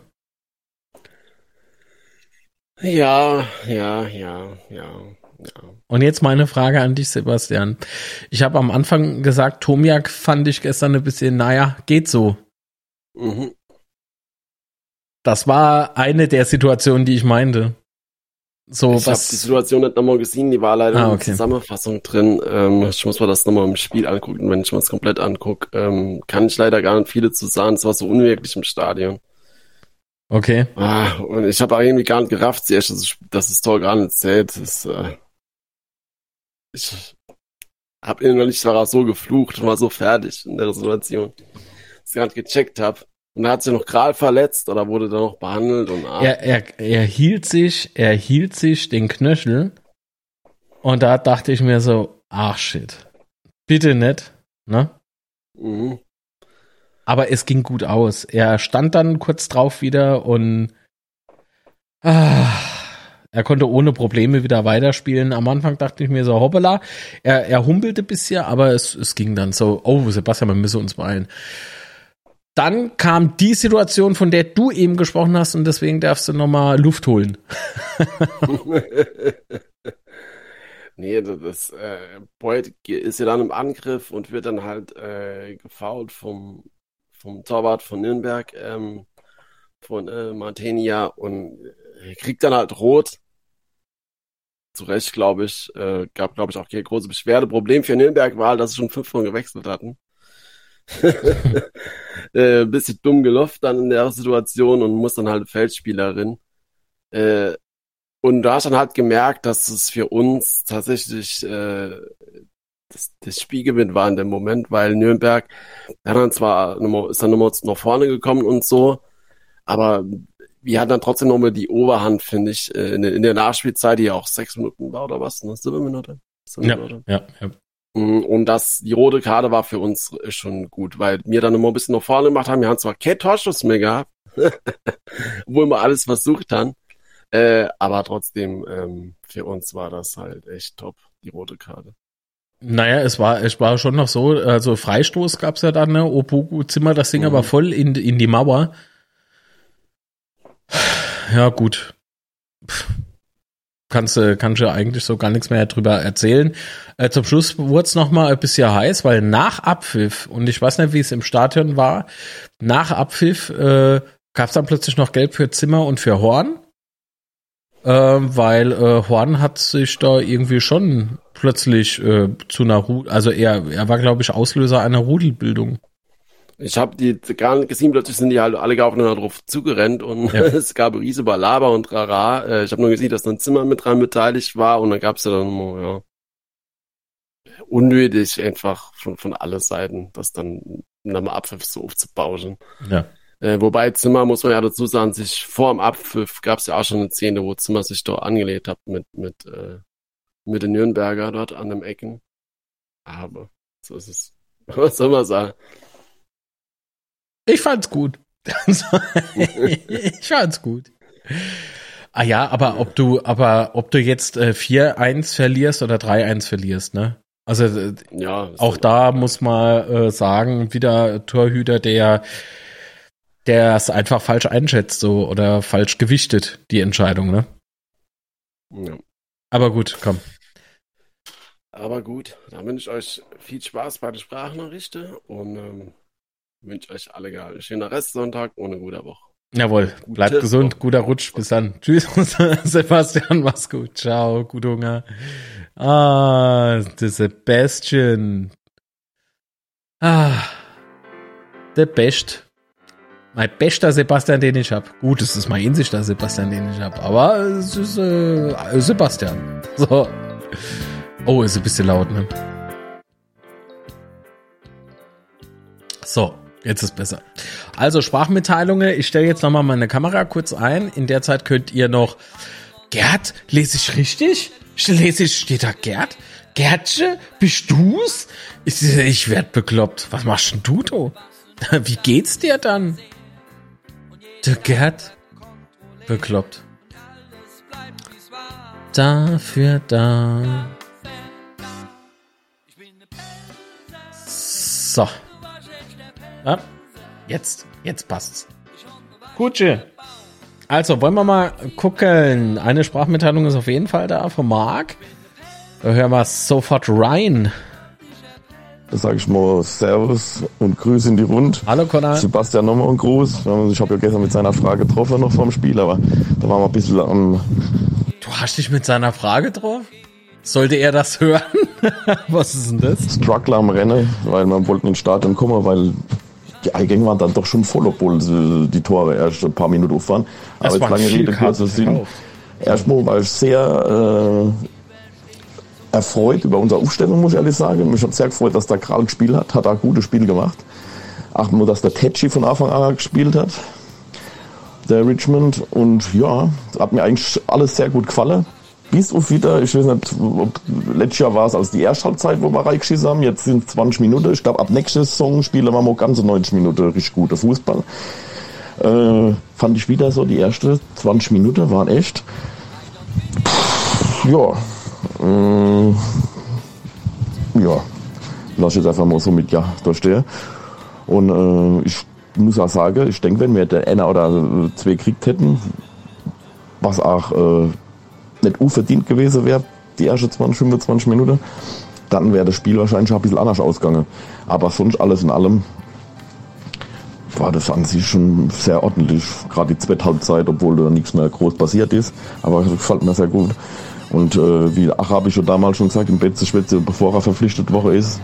Ja, ja, ja, ja. Ja. Und jetzt meine Frage an dich, Sebastian. Ich habe am Anfang gesagt, Tomiak fand ich gestern ein bisschen, naja, geht so. Mhm. Das war eine der Situationen, die ich meinte. So, ich habe die Situation nicht nochmal gesehen, die war leider ah, okay. in der Zusammenfassung drin. Ähm, ich muss mir das nochmal im Spiel angucken. Wenn ich mir das komplett angucke, ähm, kann ich leider gar nicht viele zu sagen. Es war so unwirklich im Stadion. Okay. Ah, und ich habe irgendwie gar nicht gerafft, dass, ich, dass das Tor gar nicht zählt. Das, äh, ich habe innerlich zwar so geflucht und war so fertig in der Situation, dass ich gar nicht gecheckt habe. Und er hat sich noch Kral verletzt oder wurde da noch behandelt und ah. er, er, er hielt sich, er hielt sich den Knöchel und da dachte ich mir so, ach shit, bitte nicht, ne? Mhm. Aber es ging gut aus. Er stand dann kurz drauf wieder und ah, er konnte ohne Probleme wieder weiterspielen. Am Anfang dachte ich mir so, hoppala, er, er humpelte bisschen, aber es, es ging dann so, oh Sebastian, wir müssen uns beeilen dann kam die Situation, von der du eben gesprochen hast, und deswegen darfst du nochmal Luft holen. nee, das äh, Boyd ist ja dann im Angriff und wird dann halt äh, gefault vom, vom Torwart von Nürnberg, ähm, von äh, Martenia und äh, kriegt dann halt rot. zu Recht, glaube ich. Äh, gab, glaube ich, auch keine große Beschwerde. Problem für Nürnberg war, dass sie schon fünfmal gewechselt hatten. äh, bisschen dumm gelaufen dann in der Situation und muss dann halt Feldspielerin. Äh, und da hast dann halt gemerkt, dass es für uns tatsächlich äh, das, das Spielgewinn war in dem Moment, weil Nürnberg dann zwar ist dann nochmal nach vorne gekommen und so, aber wir hatten dann trotzdem nochmal die Oberhand, finde ich, äh, in, in, der Nachspielzeit, die ja auch sechs Minuten war oder was, ne? Sieben Minuten? Sieben ja, Minuten. ja, ja. Mm, und das, die rote Karte war für uns schon gut, weil wir dann immer ein bisschen nach vorne gemacht haben. Wir haben zwar kein Torschuss mehr gehabt, obwohl wir alles versucht haben, äh, aber trotzdem, ähm, für uns war das halt echt top, die rote Karte. Naja, es war, es war schon noch so, also Freistoß gab's ja dann, ne? Opoku Zimmer das Ding mhm. aber voll in, in die Mauer. Ja, gut. Kannst du kannst du eigentlich so gar nichts mehr drüber erzählen. Äh, zum Schluss wurde es nochmal ein bisschen heiß, weil nach Abpfiff, und ich weiß nicht, wie es im Stadion war, nach Abpfiff äh, gab es dann plötzlich noch Gelb für Zimmer und für Horn. Äh, weil äh, Horn hat sich da irgendwie schon plötzlich äh, zu einer Ru also er, er war, glaube ich, Auslöser einer Rudelbildung. Ich habe die gar nicht gesehen, plötzlich sind die halt alle aufeinander drauf zugerennt und ja. es gab riese Balaber und Rara. Äh, ich habe nur gesehen, dass ein Zimmer mit dran beteiligt war und dann gab es ja dann immer, ja, unnötig einfach von, von alle Seiten, das dann in einem Abpfiff so aufzubauschen. Ja. Äh, wobei Zimmer, muss man ja dazu sagen, sich vor dem Abpfiff gab es ja auch schon eine Szene, wo Zimmer sich dort angelegt hat mit, mit, äh, mit den Nürnberger dort an dem Ecken. Aber so ist es. Was soll man sagen? Ich fand's gut. ich fand's gut. Ah ja, aber ob du, aber ob du jetzt äh, 4-1 verlierst oder 3-1 verlierst, ne? Also äh, ja, auch da muss man äh, sagen, wieder Torhüter, der der es einfach falsch einschätzt, so oder falsch gewichtet, die Entscheidung, ne? Ja. Aber gut, komm. Aber gut, dann wünsche ich euch viel Spaß bei der Sprachnachrichten und ähm, wünsche euch alle einen schönen Restsonntag ohne gute Woche. Jawohl, bleibt Gute gesund, Woche. guter Rutsch, bis dann. Tschüss, Sebastian, mach's gut. Ciao, gut Hunger. Ah, the Sebastian. Ah, der Best. Mein bester Sebastian, den ich hab. Gut, es ist mein einzigster Sebastian, den ich hab, aber es ist äh, Sebastian. So. Oh, ist ein bisschen laut, ne? So. Jetzt ist besser. Also Sprachmitteilungen. Ich stelle jetzt nochmal meine Kamera kurz ein. In der Zeit könnt ihr noch. Gerd, lese ich richtig? Lese ich, steht da Gerd? Gerdsche, bist du's? Ich, ich werd bekloppt. Was machst denn du, du? Wie geht's dir dann? Der Gerd? Bekloppt. Dafür da. So. Ja, jetzt, jetzt passt's. Gutsche. Also, wollen wir mal gucken. Eine Sprachmitteilung ist auf jeden Fall da von Marc. Da hören wir sofort rein. Da sage ich mal Servus und Grüße in die Rund. Hallo Conor. Sebastian nochmal einen Gruß. Ich habe ja gestern mit seiner Frage getroffen noch vorm Spiel, aber da waren wir ein bisschen am... Du hast dich mit seiner Frage drauf? Sollte er das hören? Was ist denn das? Struggler am Rennen, weil man wollte ins Stadion kommen, weil die Eingänge waren dann doch schon voll, obwohl die Tore erst ein paar Minuten auf waren. Aber jetzt lange Rede, kurzer Sinn. Erstmal war ich sehr äh, erfreut über unsere Aufstellung, muss ich ehrlich sagen. Mich hat sehr gefreut, dass der Kral gespielt hat, hat auch ein gutes Spiel gemacht. Achten wir, dass der Tetschi von Anfang an gespielt hat, der Richmond. Und ja, hat mir eigentlich alles sehr gut gefallen bis auf wieder, ich weiß nicht, ob, letztes Jahr war es als die Ersthalbzeit, wo wir reingeschissen haben, jetzt sind 20 Minuten. Ich glaube, ab nächster Saison spielen wir mal ganze 90 Minuten richtig guter Fußball. Äh, fand ich wieder so, die ersten 20 Minuten waren echt, pff, ja, äh, ja, lass ich jetzt einfach mal so mit Ja durchstehen. Und äh, ich muss auch sagen, ich denke, wenn wir der einer oder zwei gekriegt hätten, was auch äh, nicht unverdient gewesen wäre, die ersten 20, 25 Minuten, dann wäre das Spiel wahrscheinlich schon ein bisschen anders ausgegangen. Aber sonst alles in allem war das an sich schon sehr ordentlich. Gerade die zweite Halbzeit, obwohl da nichts mehr groß passiert ist. Aber das gefällt mir sehr gut. Und äh, wie Ach habe ich schon damals schon gesagt, im Betze Schwätze, bevor er verpflichtet Woche ist,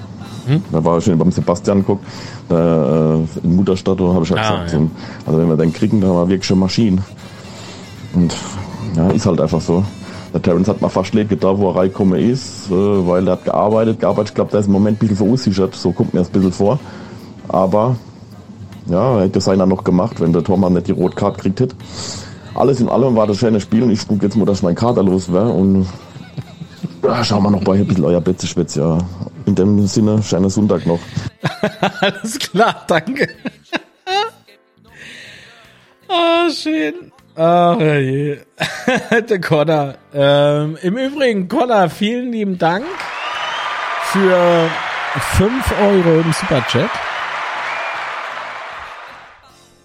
hm? da war ich schon beim Sebastian geguckt, da, äh, in Mutterstadt, da habe ich ja ah, gesagt, ja. So, also wenn wir den kriegen, dann haben wir wirklich schon Maschinen. Und ja, ist halt einfach so. Der Terence hat mal fast nicht gedacht, wo er reingekommen ist, äh, weil er hat gearbeitet, gearbeitet. Ich glaube, der ist im Moment ein bisschen verunsichert, so kommt mir das ein bisschen vor. Aber ja, hätte seiner noch gemacht, wenn der Tormann nicht die Rotkarte kriegt hätte. Alles in allem war das schöne Spiel und ich gucke jetzt mal, dass mein Kater los wäre und ja, schauen wir noch bei ein bisschen euer Betzeschwitz, ja. In dem Sinne, schöner Sonntag noch. Alles klar, danke. oh, schön. Ach je. Der Connor. Ähm, Im Übrigen, Connor, vielen lieben Dank für 5 Euro im Superchat.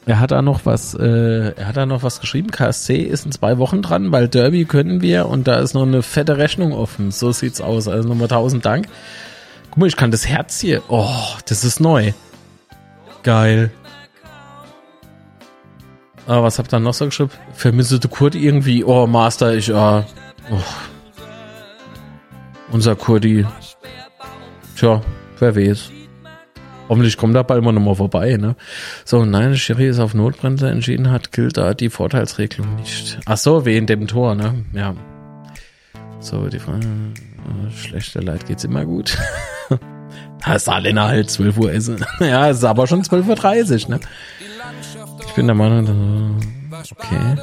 Er hat da noch was, äh, er hat da noch was geschrieben. KSC ist in zwei Wochen dran, weil Derby können wir und da ist noch eine fette Rechnung offen. So sieht's aus. Also nochmal tausend Dank. Guck mal, ich kann das Herz hier. Oh, das ist neu. Geil. Ah, was habt ihr noch so geschrieben? Vermisse du Kurt irgendwie? Oh, Master, ich, ah. Oh. Unser Kurdi. Tja, wer weiß. Hoffentlich kommt da bald mal nochmal vorbei, ne? So, nein, der Schiri ist auf Notbremse entschieden hat, gilt da die Vorteilsregelung nicht. Ach so, wegen dem Tor, ne? Ja. So, die Frage, schlechter Leid geht's immer gut. da ist Alena halt 12 Uhr essen. ja, ist aber schon 12.30 Uhr, ne? Ich bin der Meinung, okay.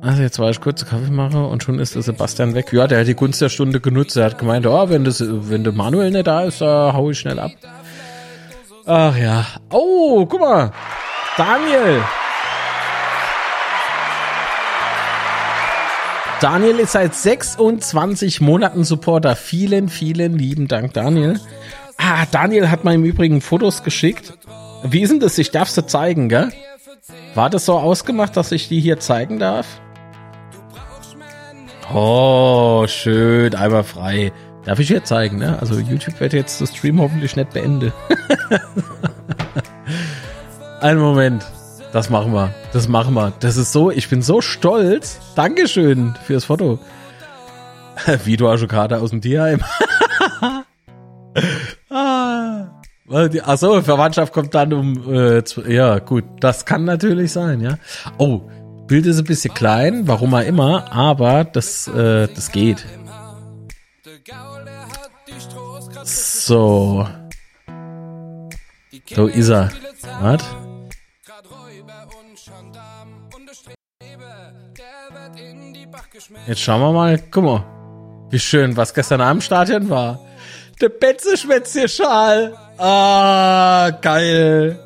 Also jetzt war ich kurz Kaffee mache und schon ist der Sebastian weg. Ja, der hat die Gunst der Stunde genutzt. Er hat gemeint, oh, wenn das, wenn der Manuel nicht da ist, da hau ich schnell ab. Ach ja. Oh, guck mal. Daniel. Daniel ist seit 26 Monaten Supporter. Vielen, vielen lieben Dank, Daniel. Ah, Daniel hat mir im Übrigen Fotos geschickt. Wie ist denn das? Ich darf sie zeigen, gell? War das so ausgemacht, dass ich die hier zeigen darf? Oh, schön, einmal frei. Darf ich hier zeigen, ne? Also YouTube wird jetzt das Stream hoffentlich nicht beenden. Einen Moment. Das machen wir. Das machen wir. Das ist so, ich bin so stolz. Dankeschön fürs Foto. Vito Aschokata aus dem Tierheim. ah. Achso, Verwandtschaft kommt dann um, äh, ja gut, das kann natürlich sein, ja. Oh, Bild ist ein bisschen klein, warum auch immer, aber das, äh, das geht. So. So ist er. Was? Jetzt schauen wir mal. Guck mal. Wie schön, was gestern Abend im Stadion war. Der Betze-Schwätzchen-Schal. Ah, geil.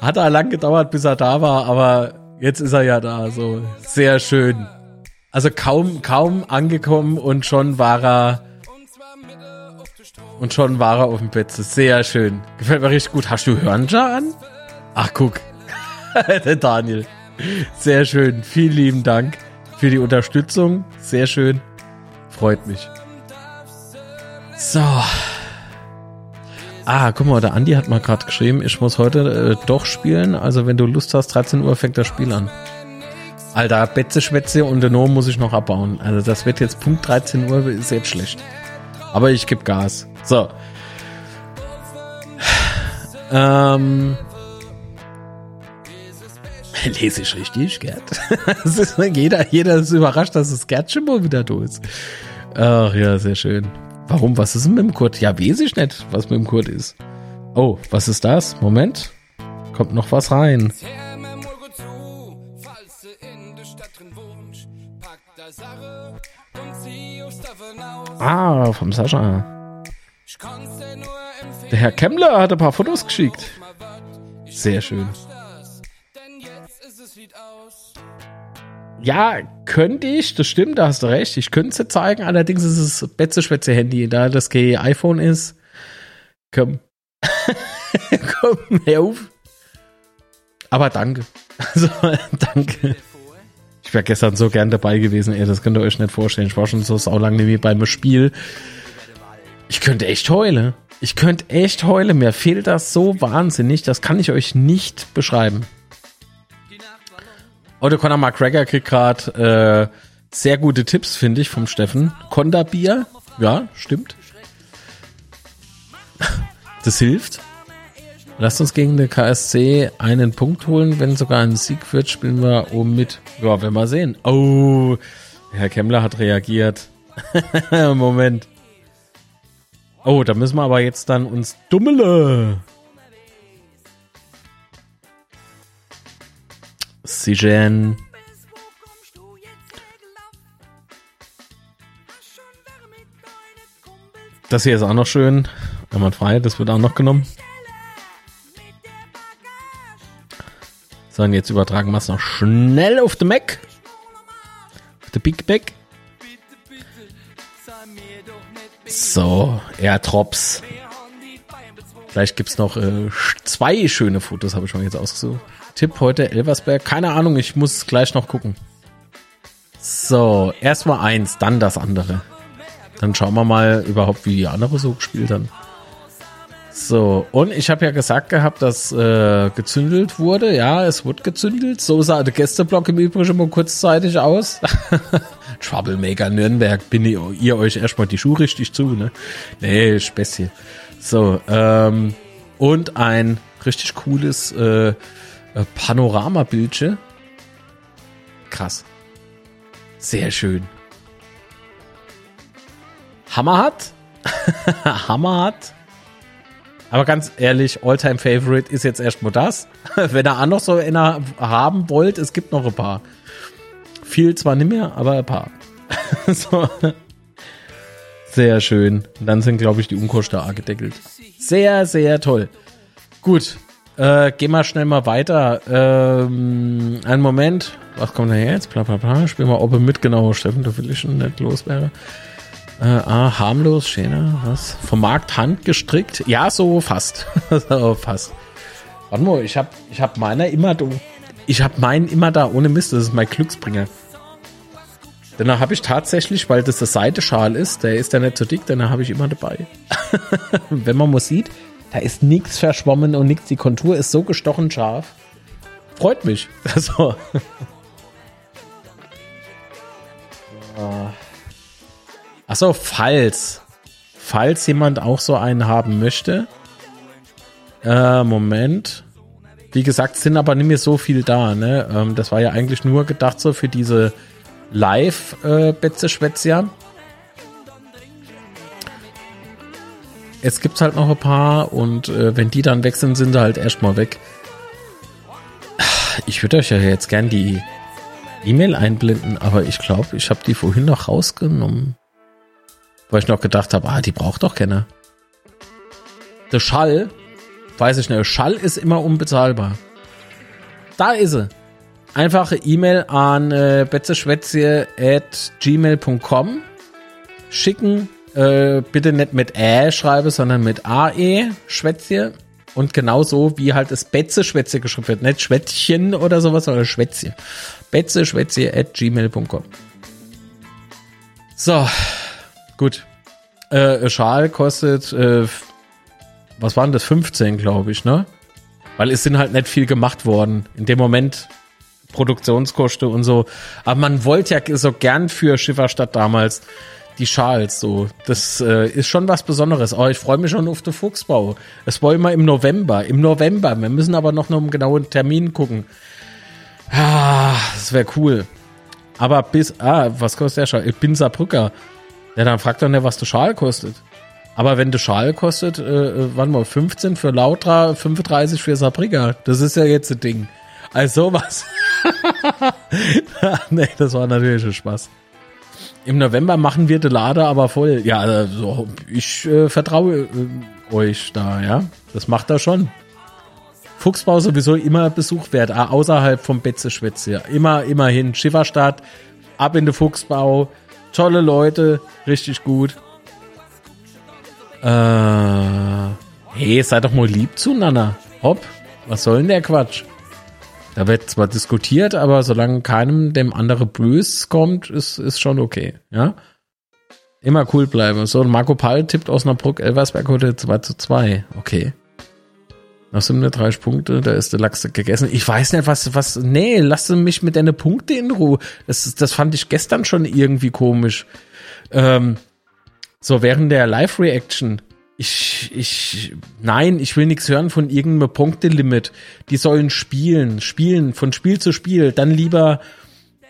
Hat er lang gedauert, bis er da war, aber Jetzt ist er ja da, so sehr schön. Also kaum, kaum angekommen und schon war er und schon war er auf dem Bett. Sehr schön. Gefällt mir richtig gut. Hast du Hörnja an? Ach, guck. Der Daniel. Sehr schön. Vielen lieben Dank für die Unterstützung. Sehr schön. Freut mich. So. Ah, guck mal, der Andi hat mal gerade geschrieben, ich muss heute äh, doch spielen. Also wenn du Lust hast, 13 Uhr fängt das Spiel an. Alter, Betze, Schwätze und den muss ich noch abbauen. Also das wird jetzt Punkt 13 Uhr, ist jetzt schlecht. Aber ich gebe Gas. So. Ähm. Lese ich richtig, Gerd? ist, jeder, jeder ist überrascht, dass das Gerd schon mal wieder da ist. Ach ja, sehr schön. Warum? Was ist denn mit dem Kurt? Ja, weiß ich nicht, was mit dem Kurt ist. Oh, was ist das? Moment. Kommt noch was rein. Ah, vom Sascha. Der Herr Kemmler hat ein paar Fotos geschickt. Sehr schön. Ja, könnte ich, das stimmt, da hast du recht. Ich könnte es dir zeigen, allerdings ist es Betze-Schwätze-Handy, da das iPhone ist. Komm. Komm, hör auf. Aber danke. Also, danke. Ich wäre gestern so gern dabei gewesen, ey, das könnt ihr euch nicht vorstellen. Ich war schon so saulang wie beim Spiel. Ich könnte echt heulen. Ich könnte echt heulen. Mir fehlt das so wahnsinnig. Das kann ich euch nicht beschreiben. Oder Conor McGregor kriegt gerade Sehr gute Tipps, finde ich, vom Steffen. Konda-Bier, ja, stimmt. Das hilft. Lasst uns gegen den KSC einen Punkt holen. Wenn sogar ein Sieg wird, spielen wir um mit. Ja, werden wir sehen. Oh, Herr Kemmler hat reagiert. Moment. Oh, da müssen wir aber jetzt dann uns dummele. Sigen. Das hier ist auch noch schön. frei, das wird auch noch genommen. So, und jetzt übertragen wir es noch schnell auf den Mac. Auf den Big Mac. So, Airdrops. Vielleicht gibt's noch äh, zwei schöne Fotos, habe ich schon jetzt ausgesucht. Tipp heute Elversberg. Keine Ahnung, ich muss gleich noch gucken. So, erstmal eins, dann das andere. Dann schauen wir mal überhaupt, wie die andere so gespielt haben. So, und ich habe ja gesagt gehabt, dass äh, gezündelt wurde. Ja, es wurde gezündelt. So sah der Gästeblock im Übrigen immer kurzzeitig aus. Troublemaker Nürnberg, bin ihr, ihr euch erstmal die Schuhe richtig zu, ne? Nee, Späßchen. So, ähm, und ein richtig cooles äh, äh. Krass. Sehr schön. Hammer hat. Hammer hat. Aber ganz ehrlich, Alltime Favorite ist jetzt erstmal das. Wenn ihr auch noch so einer haben wollt, es gibt noch ein paar. Viel zwar nicht mehr, aber ein paar. so. Sehr schön. Dann sind, glaube ich, die Unkosten da gedeckelt. Sehr, sehr toll. Gut. Äh, gehen wir schnell mal weiter. Ähm, einen Moment. Was kommt da jetzt? Bla bla bla. Spielen wir Open mit, genau. Steffen, da will ich schon nicht los wäre. Äh, ah, harmlos, schöner, was? Vom Markt handgestrickt? Ja, so fast. so fast. Warte mal, ich hab, ich hab meiner immer, ich hab meinen immer da, ohne Mist, das ist mein Glücksbringer. Danach habe ich tatsächlich, weil das der Seiteschal ist, der ist ja nicht so dick, danach habe ich immer dabei. Wenn man mal sieht, da ist nichts verschwommen und nichts, die Kontur ist so gestochen scharf. Freut mich. Also. Achso, falls. Falls jemand auch so einen haben möchte. Äh, Moment. Wie gesagt, sind aber nicht mehr so viel da, ne? Ähm, das war ja eigentlich nur gedacht so für diese Live-Betze-Schwätzja. Äh, Jetzt gibt's halt noch ein paar und äh, wenn die dann weg sind, sind sie halt erstmal weg. Ich würde euch ja jetzt gern die E-Mail einblenden, aber ich glaube, ich habe die vorhin noch rausgenommen. Weil ich noch gedacht habe, ah, die braucht doch keiner. Der Schall, weiß ich nicht, Schall ist immer unbezahlbar. Da ist sie. Einfache E-Mail an äh, betzeschwätze at gmail.com schicken. Äh, bitte nicht mit Ä schreibe, sondern mit AE Schwätze. Und genauso wie halt das Betze-Schwätze geschrieben wird. Nicht Schwätzchen oder sowas, sondern Schwätze. Betze-Schwätze at gmail.com. So, Gut. Äh, Schal kostet, äh, was waren das? 15, glaube ich, ne? Weil es sind halt nicht viel gemacht worden. In dem Moment Produktionskosten und so. Aber man wollte ja so gern für Schifferstadt damals die Schals so. Das äh, ist schon was Besonderes. Oh, ich freue mich schon auf den Fuchsbau. Es war immer im November. Im November. Wir müssen aber noch einen genauen Termin gucken. Ah, das wäre cool. Aber bis, ah, was kostet der Schal? Ich bin Saarbrücker. Ja, dann frag doch nicht, was der Schal kostet. Aber wenn der Schal kostet, äh, äh wann mal 15 für Lautra, 35 für Sabriga. Das ist ja jetzt ein Ding. Also sowas. nee, das war natürlich ein Spaß. Im November machen wir die Lade aber voll. Ja, also ich äh, vertraue äh, euch da, ja. Das macht er schon. Fuchsbau sowieso immer Besuch wert, außerhalb vom Betze-Schwätze. Immer, immerhin. Schifferstadt, ab in den Fuchsbau, tolle Leute, richtig gut. Äh, hey, sei doch mal lieb zueinander. Hopp, was soll denn der Quatsch? Da wird zwar diskutiert, aber solange keinem dem andere bös kommt, ist, ist schon okay, ja? Immer cool bleiben. So, Marco Pall tippt Osnabrück, Elversberg heute 2 zu 2. Okay. Nach 37 Punkte, da ist der Lachs gegessen. Ich weiß nicht, was, was, nee, lass mich mit deine Punkte in Ruhe. Das, das fand ich gestern schon irgendwie komisch. Ähm, so, während der Live-Reaction, ich, ich, nein, ich will nichts hören von irgendeinem Punktelimit. Die sollen spielen, spielen, von Spiel zu Spiel. Dann lieber,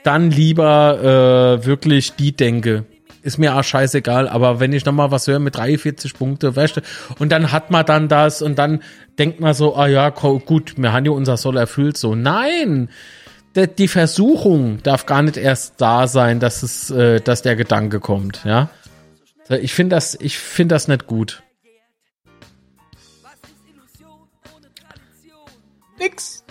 dann lieber äh, wirklich die denke ist mir auch scheißegal, aber wenn ich nochmal was höre mit 43 Punkte, weißt du, und dann hat man dann das und dann denkt man so, ah ja, gut, wir haben ja unser Soll erfüllt, so. Nein! Die Versuchung darf gar nicht erst da sein, dass es, äh, dass der Gedanke kommt, ja. Ich finde das, ich finde das nicht gut. Nix.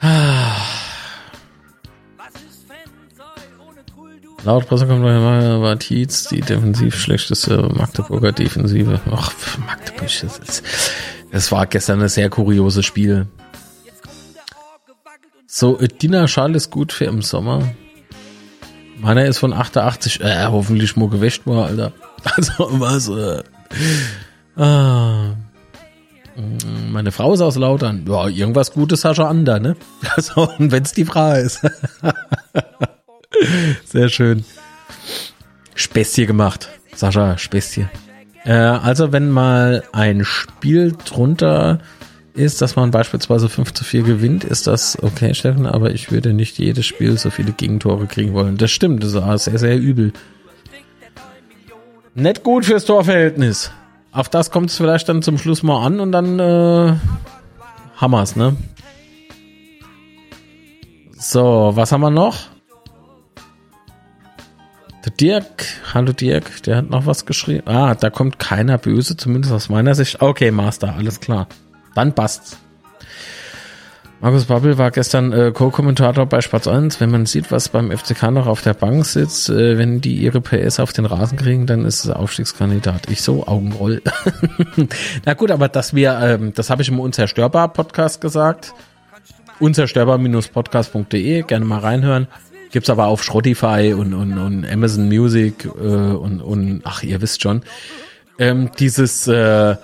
Laut Pressekonferenz war Tietz die defensiv schlechteste Magdeburger Defensive. Ach, Magdeburg, das, ist, das war gestern ein sehr kurioses Spiel. So, Dina Schal ist gut für im Sommer. Meiner ist von 88, äh, hoffentlich mal gewäscht war, Alter. Also, was, äh, ah. Meine Frau ist aus Lautern. Ja, irgendwas Gutes hast du an da, ne? Also, und wenn's die Frage ist. Sehr schön. Späßchen gemacht. Sascha, Späßchen. Äh, also wenn mal ein Spiel drunter ist, dass man beispielsweise 5 zu 4 gewinnt, ist das okay, Steffen, aber ich würde nicht jedes Spiel so viele Gegentore kriegen wollen. Das stimmt, das ist sehr, sehr übel. Nicht gut fürs Torverhältnis. Auf das kommt es vielleicht dann zum Schluss mal an und dann äh, Hammers, ne? So, was haben wir noch? Der Dirk, hallo Dirk, der hat noch was geschrieben. Ah, da kommt keiner böse, zumindest aus meiner Sicht. Okay, Master, alles klar. Dann passt's. Markus Babbel war gestern äh, Co-Kommentator bei Spatz 1. Wenn man sieht, was beim FCK noch auf der Bank sitzt, äh, wenn die ihre PS auf den Rasen kriegen, dann ist es Aufstiegskandidat. Ich so, Augenroll. Na gut, aber dass wir, ähm, das habe ich im Unzerstörbar Podcast gesagt. Unzerstörbar-podcast.de, gerne mal reinhören. Gibt's aber auf Spotify und, und, und Amazon Music äh, und, und ach, ihr wisst schon. Ähm, dieses, äh,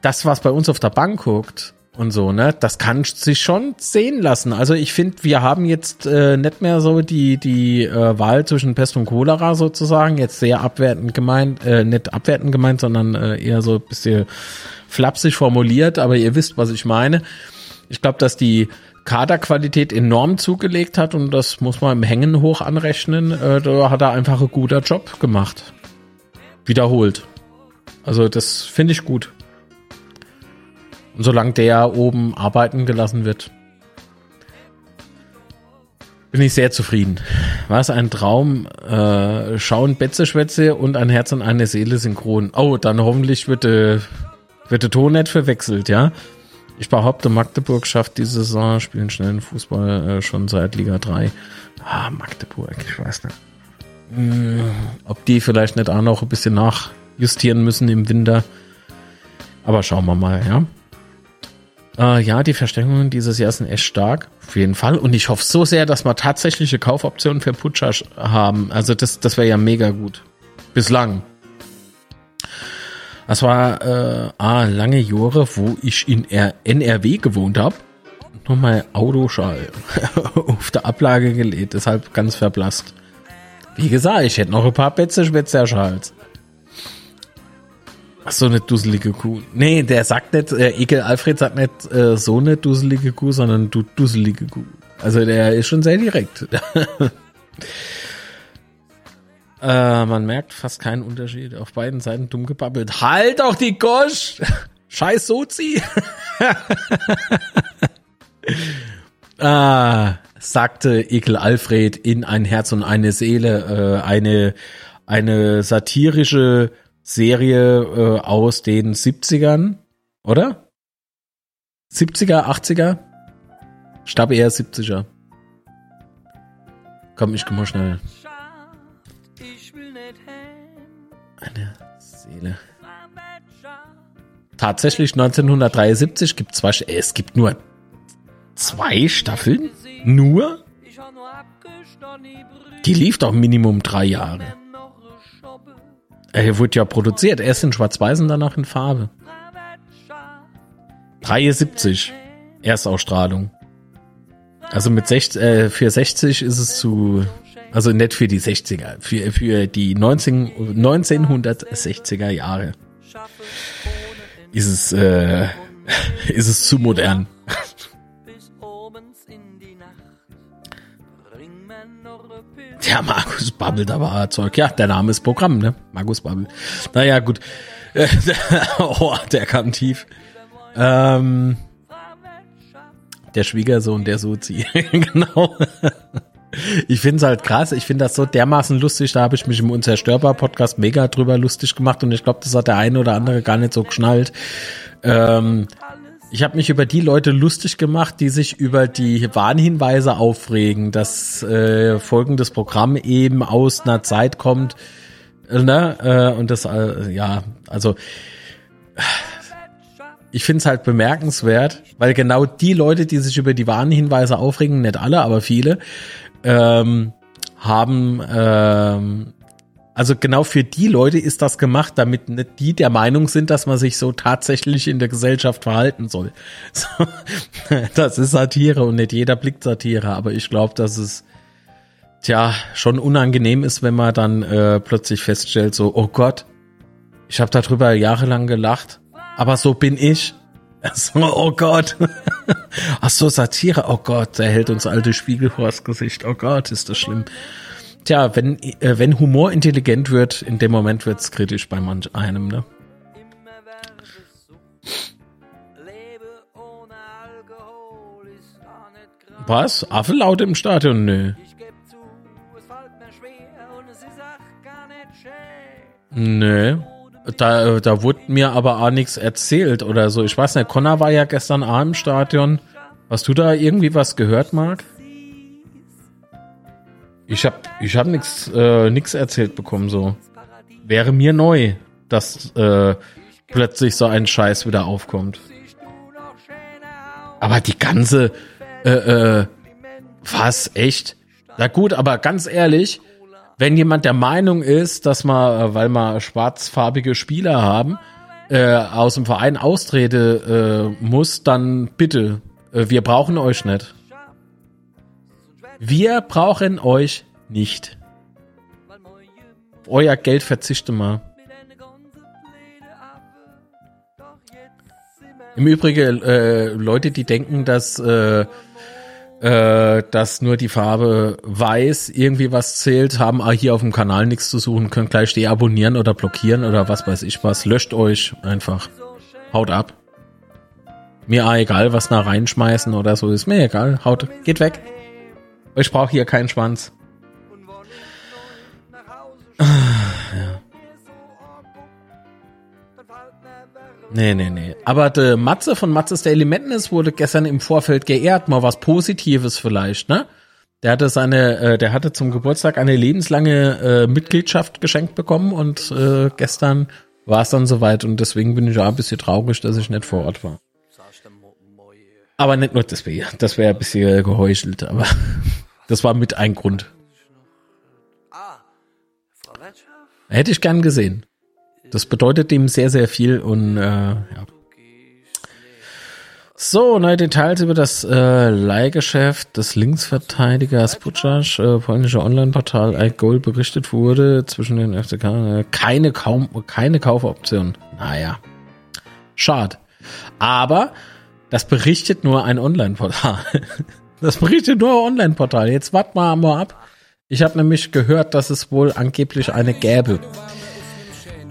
das, was bei uns auf der Bank guckt und so, ne, das kann sich schon sehen lassen. Also ich finde, wir haben jetzt äh, nicht mehr so die, die äh, Wahl zwischen Pest und Cholera sozusagen, jetzt sehr abwertend gemeint, äh, nicht abwertend gemeint, sondern äh, eher so ein bisschen flapsig formuliert, aber ihr wisst, was ich meine. Ich glaube, dass die Kaderqualität enorm zugelegt hat und das muss man im Hängen hoch anrechnen. Äh, da hat er einfach einen guter Job gemacht. Wiederholt. Also das finde ich gut. Und solange der oben arbeiten gelassen wird, bin ich sehr zufrieden. War es ein Traum? Äh, schauen Betzeschwätze und ein Herz und eine Seele synchron. Oh, dann hoffentlich wird, äh, wird der Ton nicht verwechselt, ja? Ich behaupte, Magdeburg schafft diese Saison, spielen schnellen Fußball äh, schon seit Liga 3. Ah, Magdeburg, ich weiß nicht. Hm, ob die vielleicht nicht auch noch ein bisschen nachjustieren müssen im Winter. Aber schauen wir mal, ja. Äh, ja, die Verstärkungen dieses Jahr sind echt stark. Auf jeden Fall. Und ich hoffe so sehr, dass wir tatsächliche Kaufoptionen für Putscher haben. Also das, das wäre ja mega gut. Bislang. Das war äh, ah, lange Jahre, wo ich in R NRW gewohnt habe. Nochmal Autoschall auf der Ablage gelegt, deshalb ganz verblasst. Wie gesagt, ich hätte noch ein paar Betze Schwätzerschals. Ach, so eine dusselige Kuh. Nee, der sagt nicht, äh, Ekel Alfred sagt nicht äh, so eine dusselige Kuh, sondern du dusselige Kuh. Also der ist schon sehr direkt. Äh, man merkt fast keinen Unterschied. Auf beiden Seiten dumm gebabbelt. Halt doch die Gosch! Scheiß Sozi! ah, sagte Ekel Alfred in ein Herz und eine Seele, äh, eine, eine satirische Serie äh, aus den 70ern, oder? 70er, 80er? Ich glaube eher 70er. Komm, ich komm mal schnell. Eine Seele. Tatsächlich 1973 gibt zwei, es gibt nur zwei Staffeln? Nur? Die lief doch Minimum drei Jahre. Er wurde ja produziert, erst in Schwarz-Weiß und danach in Farbe. 73 Erstausstrahlung. Also mit 60, äh, für 60 ist es zu, also nicht für die 60er, für, für die 19, 1960er Jahre ist es, äh, ist es zu modern. Ja, Markus babbelt aber Zeug. Ja, der Name ist Programm, ne? Markus babbelt. Naja, gut. oh, der kam tief. Ähm, der Schwiegersohn der Sozi. genau. Ich finde es halt krass. Ich finde das so dermaßen lustig. Da habe ich mich im Unzerstörbar-Podcast mega drüber lustig gemacht und ich glaube, das hat der eine oder andere gar nicht so geschnallt. Ähm, ich habe mich über die Leute lustig gemacht, die sich über die Warnhinweise aufregen, dass äh, folgendes Programm eben aus einer Zeit kommt, äh, ne? Äh, und das, äh, ja, also ich finde es halt bemerkenswert, weil genau die Leute, die sich über die Warnhinweise aufregen, nicht alle, aber viele, ähm, haben ähm, also genau für die Leute ist das gemacht, damit nicht die der Meinung sind, dass man sich so tatsächlich in der Gesellschaft verhalten soll. So, das ist Satire und nicht jeder blickt Satire, aber ich glaube, dass es tja schon unangenehm ist, wenn man dann äh, plötzlich feststellt, so oh Gott, ich habe darüber jahrelang gelacht, aber so bin ich. So, oh Gott. Ach so, Satire. Oh Gott, der hält uns alte Spiegel vors Gesicht. Oh Gott, ist das schlimm. Tja, wenn, äh, wenn Humor intelligent wird, in dem Moment wird's kritisch bei manch einem, ne? Was? Affe laut im Stadion? Nö. Nö. Da, da wurde mir aber auch nichts erzählt oder so. Ich weiß nicht, Connor war ja gestern Abend im Stadion. Hast du da irgendwie was gehört, Marc? Ich hab, ich hab nix, äh, nix erzählt bekommen, so. Wäre mir neu, dass äh, plötzlich so ein Scheiß wieder aufkommt. Aber die ganze, äh, äh, was, echt? Na gut, aber ganz ehrlich, wenn jemand der Meinung ist, dass man, äh, weil wir schwarzfarbige Spieler haben, äh, aus dem Verein austrete äh, muss, dann bitte, äh, wir brauchen euch nicht. Wir brauchen euch nicht. Euer Geld verzichte mal. Im Übrigen, äh, Leute, die denken, dass, äh, äh, dass nur die Farbe weiß irgendwie was zählt, haben hier auf dem Kanal nichts zu suchen, können gleich deabonnieren oder blockieren oder was weiß ich was. Löscht euch einfach. Haut ab. Mir egal, was nach reinschmeißen oder so, ist mir egal. Haut, geht weg. Ich brauche hier keinen Schwanz. Ah, ja. Nee, nee, nee. Aber der Matze von Matzes Daily Madness wurde gestern im Vorfeld geehrt. Mal was Positives vielleicht, ne? Der hatte seine, äh, der hatte zum Geburtstag eine lebenslange äh, Mitgliedschaft geschenkt bekommen und äh, gestern war es dann soweit und deswegen bin ich auch ein bisschen traurig, dass ich nicht vor Ort war. Aber nicht nur deswegen. Das wäre ein bisschen geheuchelt, aber das war mit ein Grund. Hätte ich gern gesehen. Das bedeutet ihm sehr, sehr viel und äh, ja. So, neue Details über das äh, Leihgeschäft des Linksverteidigers Butchasz, äh, polnische Online-Portal iGoal berichtet wurde zwischen den FCK äh, keine kaum keine Kaufoption. Naja, schade. Aber das berichtet nur ein Online-Portal. Das berichtet nur ein Online-Portal. Jetzt warten wir mal ab. Ich habe nämlich gehört, dass es wohl angeblich eine gäbe.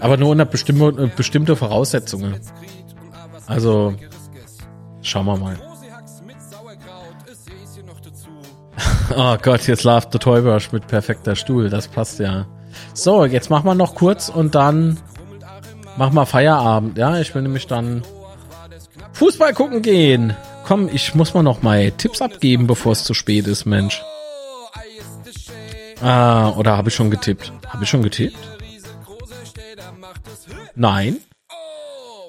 Aber nur unter bestimmte, bestimmte Voraussetzungen. Also, schauen wir mal. oh Gott, jetzt läuft der Toybush mit perfekter Stuhl. Das passt ja. So, jetzt machen wir noch kurz und dann machen wir Feierabend. Ja, ich will nämlich dann Fußball gucken gehen. Komm, ich muss mal noch mal Tipps abgeben, bevor es zu spät ist, Mensch. Ah, oder habe ich schon getippt? Habe ich schon getippt? Nein.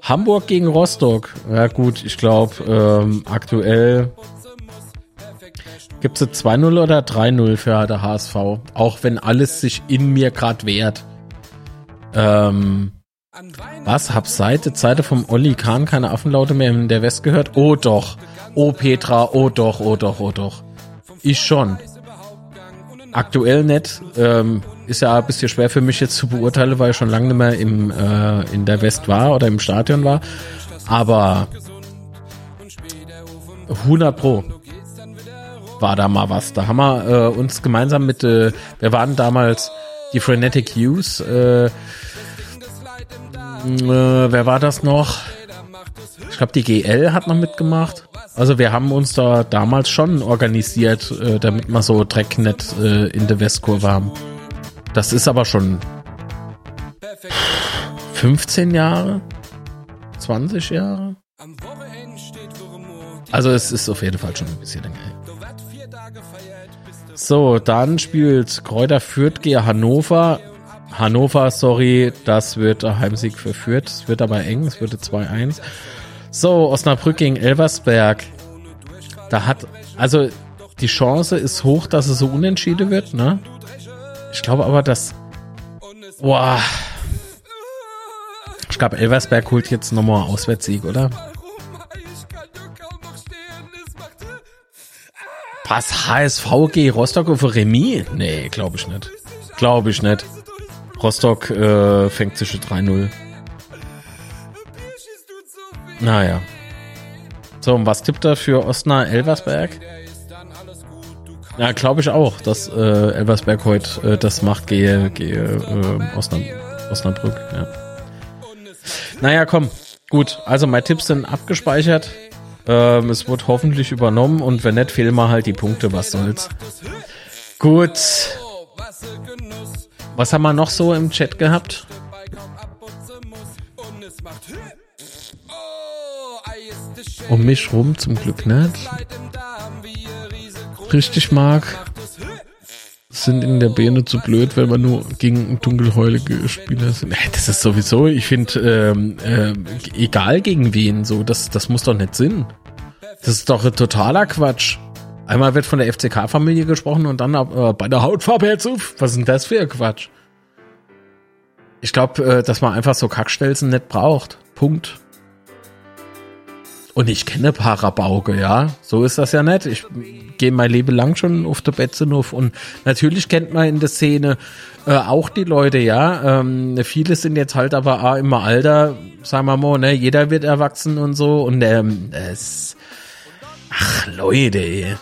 Hamburg gegen Rostock. Ja gut, ich glaube, ähm, aktuell gibt es 2-0 oder 3-0 für der HSV. Auch wenn alles sich in mir gerade wehrt. Ähm, Was? Hab seit der vom Olli Kahn keine Affenlaute mehr in der West gehört? Oh doch. Oh Petra, oh doch, oh doch, oh doch. Ich schon. Aktuell nicht. Ähm, ist ja ein bisschen schwer für mich jetzt zu beurteilen, weil ich schon lange nicht mehr im, äh, in der West war oder im Stadion war. Aber 100 Pro war da mal was. Da haben wir äh, uns gemeinsam mit, äh, wir waren damals die Frenetic Youth, äh, äh, wer war das noch? Ich glaube, die GL hat noch mitgemacht. Also wir haben uns da damals schon organisiert, äh, damit wir so Drecknet äh, in der Westkurve haben. Das ist aber schon 15 Jahre? 20 Jahre? Also es ist auf jeden Fall schon ein bisschen länger. So, dann spielt Kräuter Fürth gegen Hannover. Hannover, sorry, das wird Heimsieg für Fürth. Es wird aber eng, es wird 2-1. So, Osnabrück gegen Elversberg. Da hat, also die Chance ist hoch, dass es so unentschieden wird, ne? Ich glaube aber, dass. Boah. Ich glaube, Elversberg holt jetzt nochmal Auswärtssieg, oder? Was? HSV gegen Rostock auf Remis? Nee, glaube ich nicht. Glaube ich nicht. Rostock äh, fängt zwischen 3-0. Naja. So, und was tippt er für Osna Elversberg? Ja, glaube ich auch, dass äh, Elversberg heute äh, das macht, gehe, gehe äh, Osnab Osnabrück. Ja. Naja, komm. Gut, also meine Tipps sind abgespeichert. Ähm, es wird hoffentlich übernommen und wenn nicht, fehlen mir halt die Punkte, was soll's. Gut. Was haben wir noch so im Chat gehabt? Um mich rum zum Glück nicht. Richtig mag. Sind in der Birne zu blöd, wenn man nur gegen dunkelhäulige Spieler sind. Das ist sowieso, ich finde, ähm, äh, egal gegen wen, so, das, das muss doch nicht Sinn. Das ist doch ein totaler Quatsch. Einmal wird von der FCK-Familie gesprochen und dann äh, bei der Hautfarbe auf. Was ist denn das für ein Quatsch? Ich glaube, äh, dass man einfach so Kackstelzen nicht braucht. Punkt. Und ich kenne Parabauge, ja. So ist das ja nicht. Ich gehe mein Leben lang schon auf der Betzenhof und natürlich kennt man in der Szene äh, auch die Leute, ja. Ähm, viele sind jetzt halt aber auch immer alter, sagen wir mal, ne, jeder wird erwachsen und so und ähm, es, ach Leute, ey.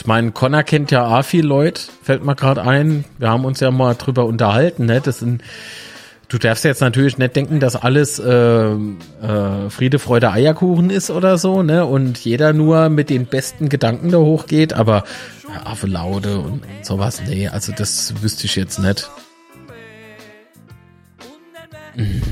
Ich meine, Connor kennt ja auch viel Leute, fällt mir gerade ein. Wir haben uns ja mal drüber unterhalten, ne? Das sind Du darfst jetzt natürlich nicht denken, dass alles äh, äh, Friede, Freude, Eierkuchen ist oder so, ne? Und jeder nur mit den besten Gedanken da hochgeht, aber ja, Affe Laude und, und sowas, nee, also das wüsste ich jetzt nicht. Mhm.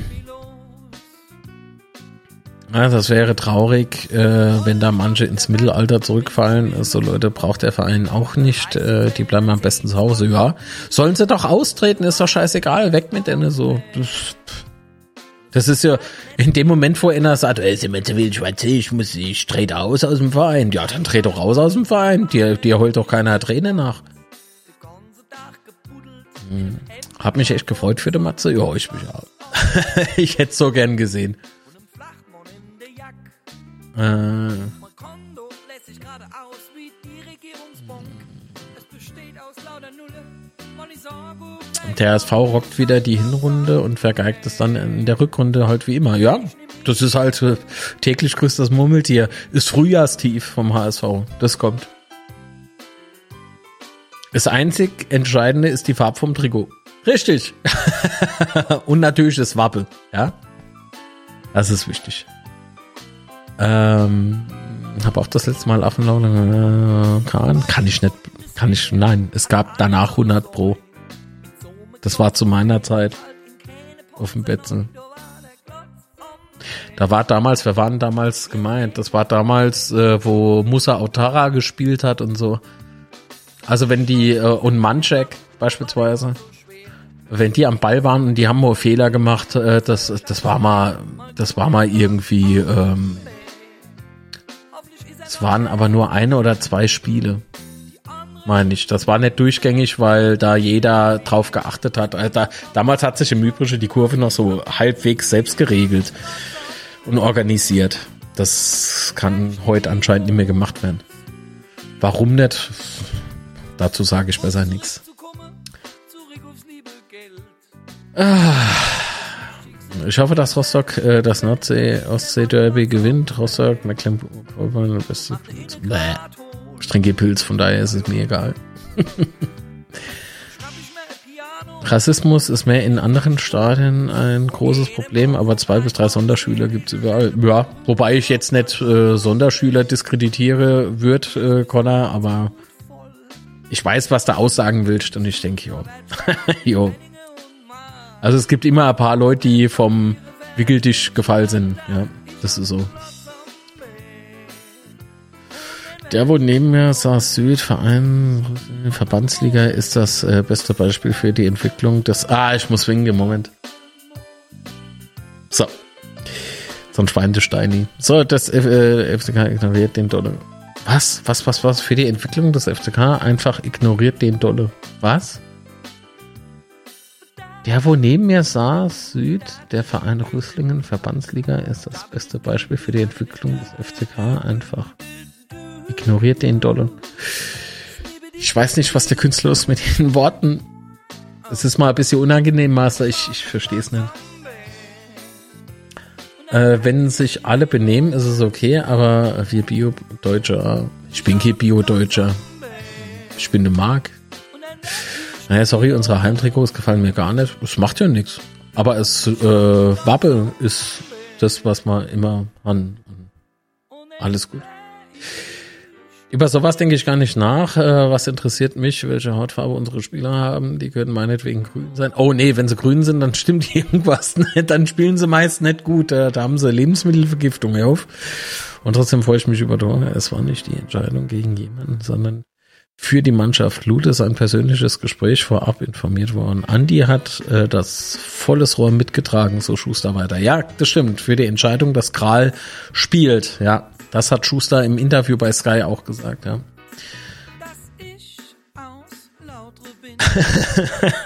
Ja, das wäre traurig, äh, wenn da manche ins Mittelalter zurückfallen. So Leute braucht der Verein auch nicht. Äh, die bleiben am besten zu Hause. Ja, sollen sie doch austreten, ist doch scheißegal. Weg mit denen so. Das ist ja in dem Moment, wo einer sagt, ey, sind wir zu viel Schwarze, ich muss, ich trete aus aus dem Verein. Ja, dann dreh doch raus aus dem Verein. Dir, dir holt doch keiner Träne nach. Hm. Hab mich echt gefreut für die Matze. Ja, ich mich auch. ich hätte so gern gesehen. Äh, der SV rockt wieder die Hinrunde und vergeigt es dann in der Rückrunde halt wie immer. Ja, das ist halt äh, täglich grüßt das Murmeltier. Ist Frühjahrstief vom HSV. Das kommt. Das einzig Entscheidende ist die Farbe vom Trikot. Richtig. und natürlich das Wappel. Ja. Das ist wichtig. Ähm, habe auch das letzte Mal Affenlaune äh, kann, kann ich nicht, kann ich, nein, es gab danach 100 Pro. Das war zu meiner Zeit auf dem Betzen. Da war damals, wir waren damals gemeint, das war damals, äh, wo Musa Autara gespielt hat und so. Also wenn die, äh, und Manchek beispielsweise, wenn die am Ball waren und die haben nur Fehler gemacht, äh, das, das war mal, das war mal irgendwie, ähm, es waren aber nur eine oder zwei Spiele. meine ich. Das war nicht durchgängig, weil da jeder drauf geachtet hat. Also da, damals hat sich im Übrigen die Kurve noch so halbwegs selbst geregelt und organisiert. Das kann heute anscheinend nicht mehr gemacht werden. Warum nicht? Dazu sage ich besser nichts. Ah. Ich hoffe, dass Rostock äh, das Nordsee-Ostsee-Derby gewinnt. Rostock, Mecklenburg-Vorpommern. Ich trinke Pilz, von daher ist es mir egal. Rassismus ist mehr in anderen Staaten ein großes Problem, aber zwei bis drei Sonderschüler gibt es überall. Ja, wobei ich jetzt nicht äh, Sonderschüler diskreditiere, wird äh, Connor, aber ich weiß, was du aussagen willst und ich denke, jo. jo. Also es gibt immer ein paar Leute, die vom Wickeltisch gefallen sind. Ja, das ist so. Der, wo neben mir saß, Südverein, Verbandsliga, ist das äh, beste Beispiel für die Entwicklung des. Ah, ich muss winken, Moment. So. So ein Schweinesteini. So, das äh, FCK ignoriert den Dollar. Was? Was, was, was? Für die Entwicklung des FCK einfach ignoriert den Dollar. Was? Der, wo neben mir saß, Süd, der Verein Rüsslingen, Verbandsliga, ist das beste Beispiel für die Entwicklung des FCK. Einfach ignoriert den Dollar. Ich weiß nicht, was der Künstler ist mit den Worten. Es ist mal ein bisschen unangenehm, Master. Ich, ich verstehe es nicht. Äh, wenn sich alle benehmen, ist es okay, aber wir Bio-Deutscher, ich bin kein Bio-Deutscher. Ich bin eine Mark. Naja, sorry, unsere Heimtrikots gefallen mir gar nicht. Es macht ja nichts. Aber es äh, Wappe ist das, was man immer an. Alles gut. Über sowas denke ich gar nicht nach. Äh, was interessiert mich, welche Hautfarbe unsere Spieler haben? Die können meinetwegen grün sein. Oh nee, wenn sie grün sind, dann stimmt irgendwas nicht. Dann spielen sie meist nicht gut. Da haben sie Lebensmittelvergiftung auf. Und trotzdem freue ich mich über Tore. Es war nicht die Entscheidung gegen jemanden, sondern für die Mannschaft Lute ist ein persönliches Gespräch vorab informiert worden. Andi hat äh, das volles Rohr mitgetragen, so Schuster weiter. Ja, das stimmt. Für die Entscheidung, dass Kral spielt. Ja, das hat Schuster im Interview bei Sky auch gesagt, ja.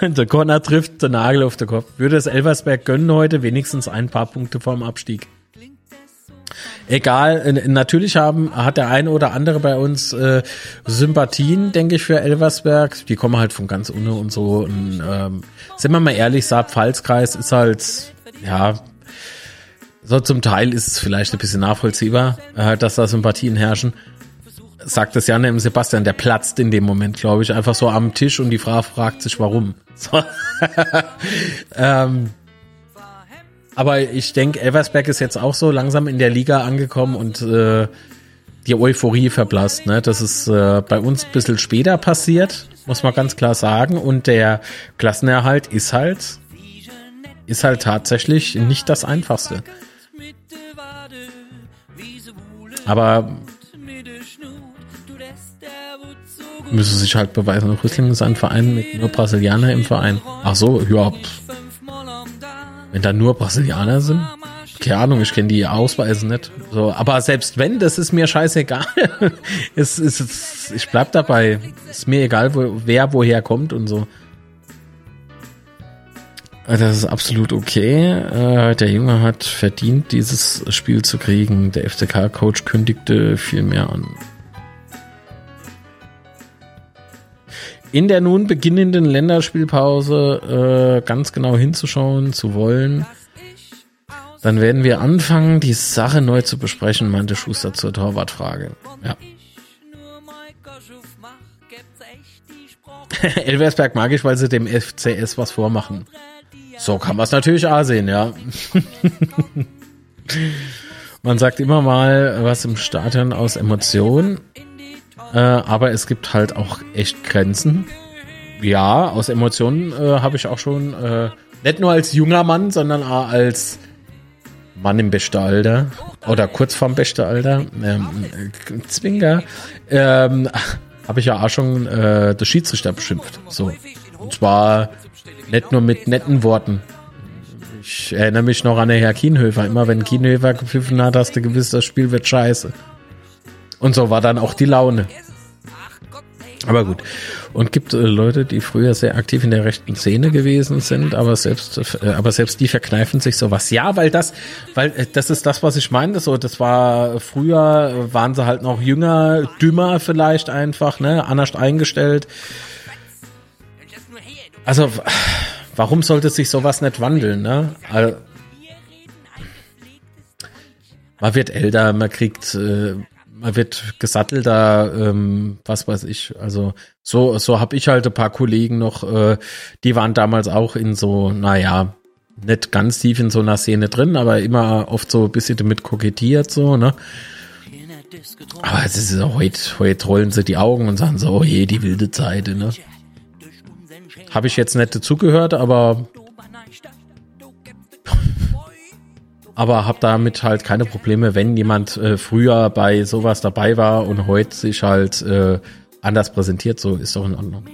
der Corner trifft den Nagel auf den Kopf. Würde es Elversberg gönnen heute wenigstens ein paar Punkte vorm Abstieg. Egal, natürlich haben, hat der eine oder andere bei uns äh, Sympathien, denke ich, für Elversberg. Die kommen halt von ganz unten und so. Und, ähm, sind wir mal ehrlich, Saar-Pfalz-Kreis ist halt, ja, so zum Teil ist es vielleicht ein bisschen nachvollziehbar, äh, dass da Sympathien herrschen. Sagt das Janne im Sebastian, der platzt in dem Moment, glaube ich, einfach so am Tisch und die Frau fragt sich, warum. So. ähm, aber ich denke, Elversberg ist jetzt auch so langsam in der Liga angekommen und äh, die Euphorie verblasst. Ne? Das ist äh, bei uns ein bisschen später passiert, muss man ganz klar sagen. Und der Klassenerhalt ist halt, ist halt tatsächlich nicht das Einfachste. Aber müsse sich halt beweisen. Rüsslingen ist ein Verein mit nur Brasilianer im Verein. Ach so, ja. Wenn da nur Brasilianer sind? Keine Ahnung, ich kenne die Ausweise nicht. So, aber selbst wenn, das ist mir scheißegal. es, es, es, ich bleib dabei. Ist mir egal, wo, wer woher kommt und so. Das ist absolut okay. Äh, der Junge hat verdient, dieses Spiel zu kriegen. Der FCK-Coach kündigte viel mehr an. In der nun beginnenden Länderspielpause äh, ganz genau hinzuschauen, zu wollen. Dann werden wir anfangen, die Sache neu zu besprechen, meinte Schuster zur Torwartfrage. Ja. Elversberg mag ich, weil sie dem FCS was vormachen. So kann man es natürlich auch sehen, ja. Man sagt immer mal was im Stadion aus Emotionen. Äh, aber es gibt halt auch echt Grenzen. Ja, aus Emotionen äh, habe ich auch schon, äh, nicht nur als junger Mann, sondern auch als Mann im besten Alter oder kurz vorm besten Alter, ähm, äh, Zwinger, ähm, habe ich ja auch schon äh, der Schiedsrichter beschimpft. So. Und zwar nicht nur mit netten Worten. Ich erinnere mich noch an den Herr Kienhöfer. Immer wenn Kienhöfer gepfiffen hat, hast du gewusst, das Spiel wird scheiße. Und so war dann auch die Laune. Aber gut. Und gibt äh, Leute, die früher sehr aktiv in der rechten Szene gewesen sind, aber selbst, äh, aber selbst die verkneifen sich sowas. Ja, weil das, weil äh, das ist das, was ich meine. So, das war früher waren sie halt noch jünger, dümmer vielleicht einfach, ne, anders eingestellt. Also, warum sollte sich sowas nicht wandeln, ne? Also, man wird älter, man kriegt äh, man wird gesattelter, ähm, was weiß ich. Also so, so habe ich halt ein paar Kollegen noch, äh, die waren damals auch in so, naja, nicht ganz tief in so einer Szene drin, aber immer oft so ein bisschen damit kokettiert, so, ne? Aber es ist so, heute, heute rollen sie die Augen und sagen so, oh je, die wilde Zeit, ne? Habe ich jetzt nicht dazugehört, aber aber habe damit halt keine Probleme, wenn jemand äh, früher bei sowas dabei war und heute sich halt äh, anders präsentiert, so ist doch in Ordnung.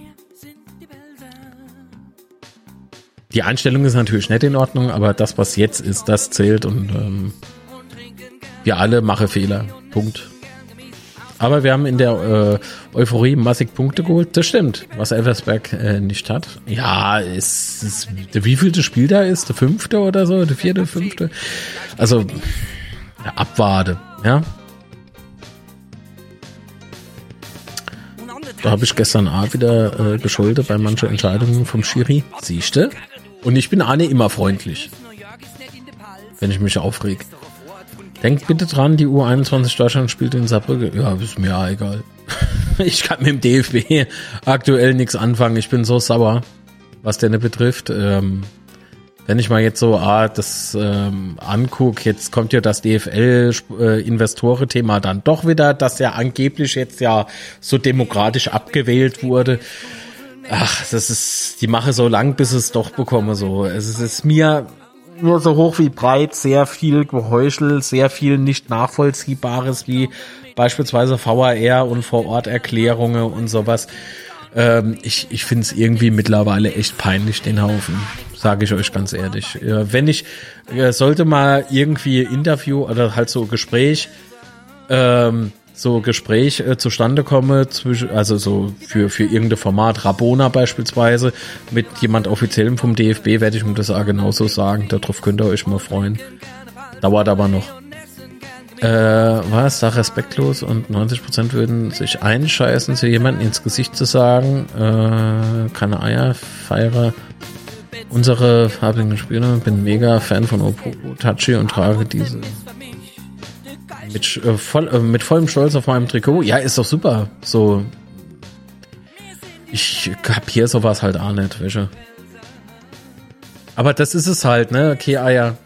Die Einstellung ist natürlich nicht in Ordnung, aber das, was jetzt ist, das zählt und ähm, wir alle machen Fehler. Punkt. Aber wir haben in der äh, Euphorie massig Punkte geholt. Das stimmt, was Elversberg äh, nicht hat. Ja, ist, ist der wievielte Spiel da ist? Der fünfte oder so? Der vierte, fünfte? Also, ja, abwarte, ja. Da habe ich gestern auch wieder äh, geschuldet bei manchen Entscheidungen vom Schiri. Siehste? Und ich bin Arne immer freundlich. Wenn ich mich aufreg. Denkt bitte dran, die U21 Deutschland spielt in Saarbrücke. Ja, ist mir ja egal. ich kann mit dem DFB aktuell nichts anfangen. Ich bin so sauer, was nicht betrifft. Ähm, wenn ich mal jetzt so ah, das ähm, anguck, jetzt kommt ja das DFL-Investoren-Thema äh, dann doch wieder, das ja angeblich jetzt ja so demokratisch abgewählt wurde. Ach, das ist, die mache so lang, bis es doch bekomme so. Es ist, es ist mir nur so hoch wie breit, sehr viel Geheuchel, sehr viel nicht nachvollziehbares wie beispielsweise VAR und Vororterklärungen und sowas. Ähm, ich ich finde es irgendwie mittlerweile echt peinlich, den Haufen, sage ich euch ganz ehrlich. Äh, wenn ich, äh, sollte mal irgendwie Interview oder halt so Gespräch ähm, so Gespräch äh, zustande komme, zwischen, also so für, für irgendein Format, Rabona beispielsweise, mit jemand offiziellem vom DFB, werde ich mir das auch genauso sagen. Darauf könnt ihr euch mal freuen. Dauert aber noch. Äh, war es da respektlos und 90% würden sich einscheißen, zu jemandem ins Gesicht zu sagen, äh, keine Eierfeierer. Unsere farbigen Spieler, bin mega Fan von Opopo Tachi und trage diese mit, äh, voll, äh, mit vollem Stolz auf meinem Trikot. Ja, ist doch super. So. Ich kapier sowas halt auch nicht, Wäsche. Aber das ist es halt, ne? Okay, Eier.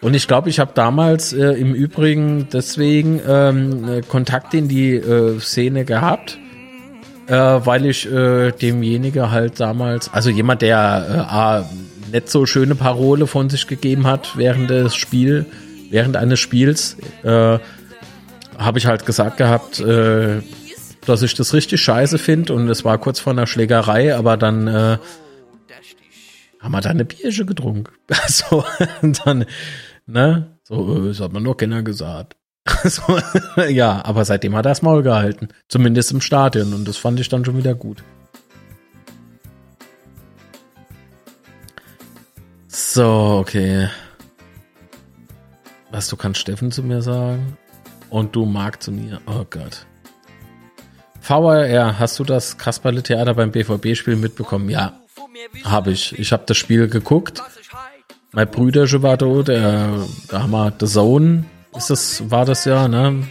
Und ich glaube, ich habe damals äh, im Übrigen deswegen ähm, äh, Kontakt in die äh, Szene gehabt, äh, weil ich äh, demjenige halt damals, also jemand, der äh, nicht so schöne Parole von sich gegeben hat während des Spiels, während eines Spiels äh, habe ich halt gesagt gehabt, äh, dass ich das richtig scheiße finde und es war kurz vor einer Schlägerei, aber dann äh, haben wir da eine Bierche getrunken. so, und dann, ne, so, äh, das hat man nur keiner gesagt. so, ja, aber seitdem hat er das Maul gehalten. Zumindest im Stadion und das fand ich dann schon wieder gut. So, okay. Was, du kannst Steffen zu mir sagen? Und du Marc zu mir? Oh Gott. VRR, hast du das Kasperle-Theater beim BVB-Spiel mitbekommen? Ja, habe ich. Ich habe das Spiel geguckt. Mein Brüder war da, der, da haben wir The Zone, ist das, war das ja, ne?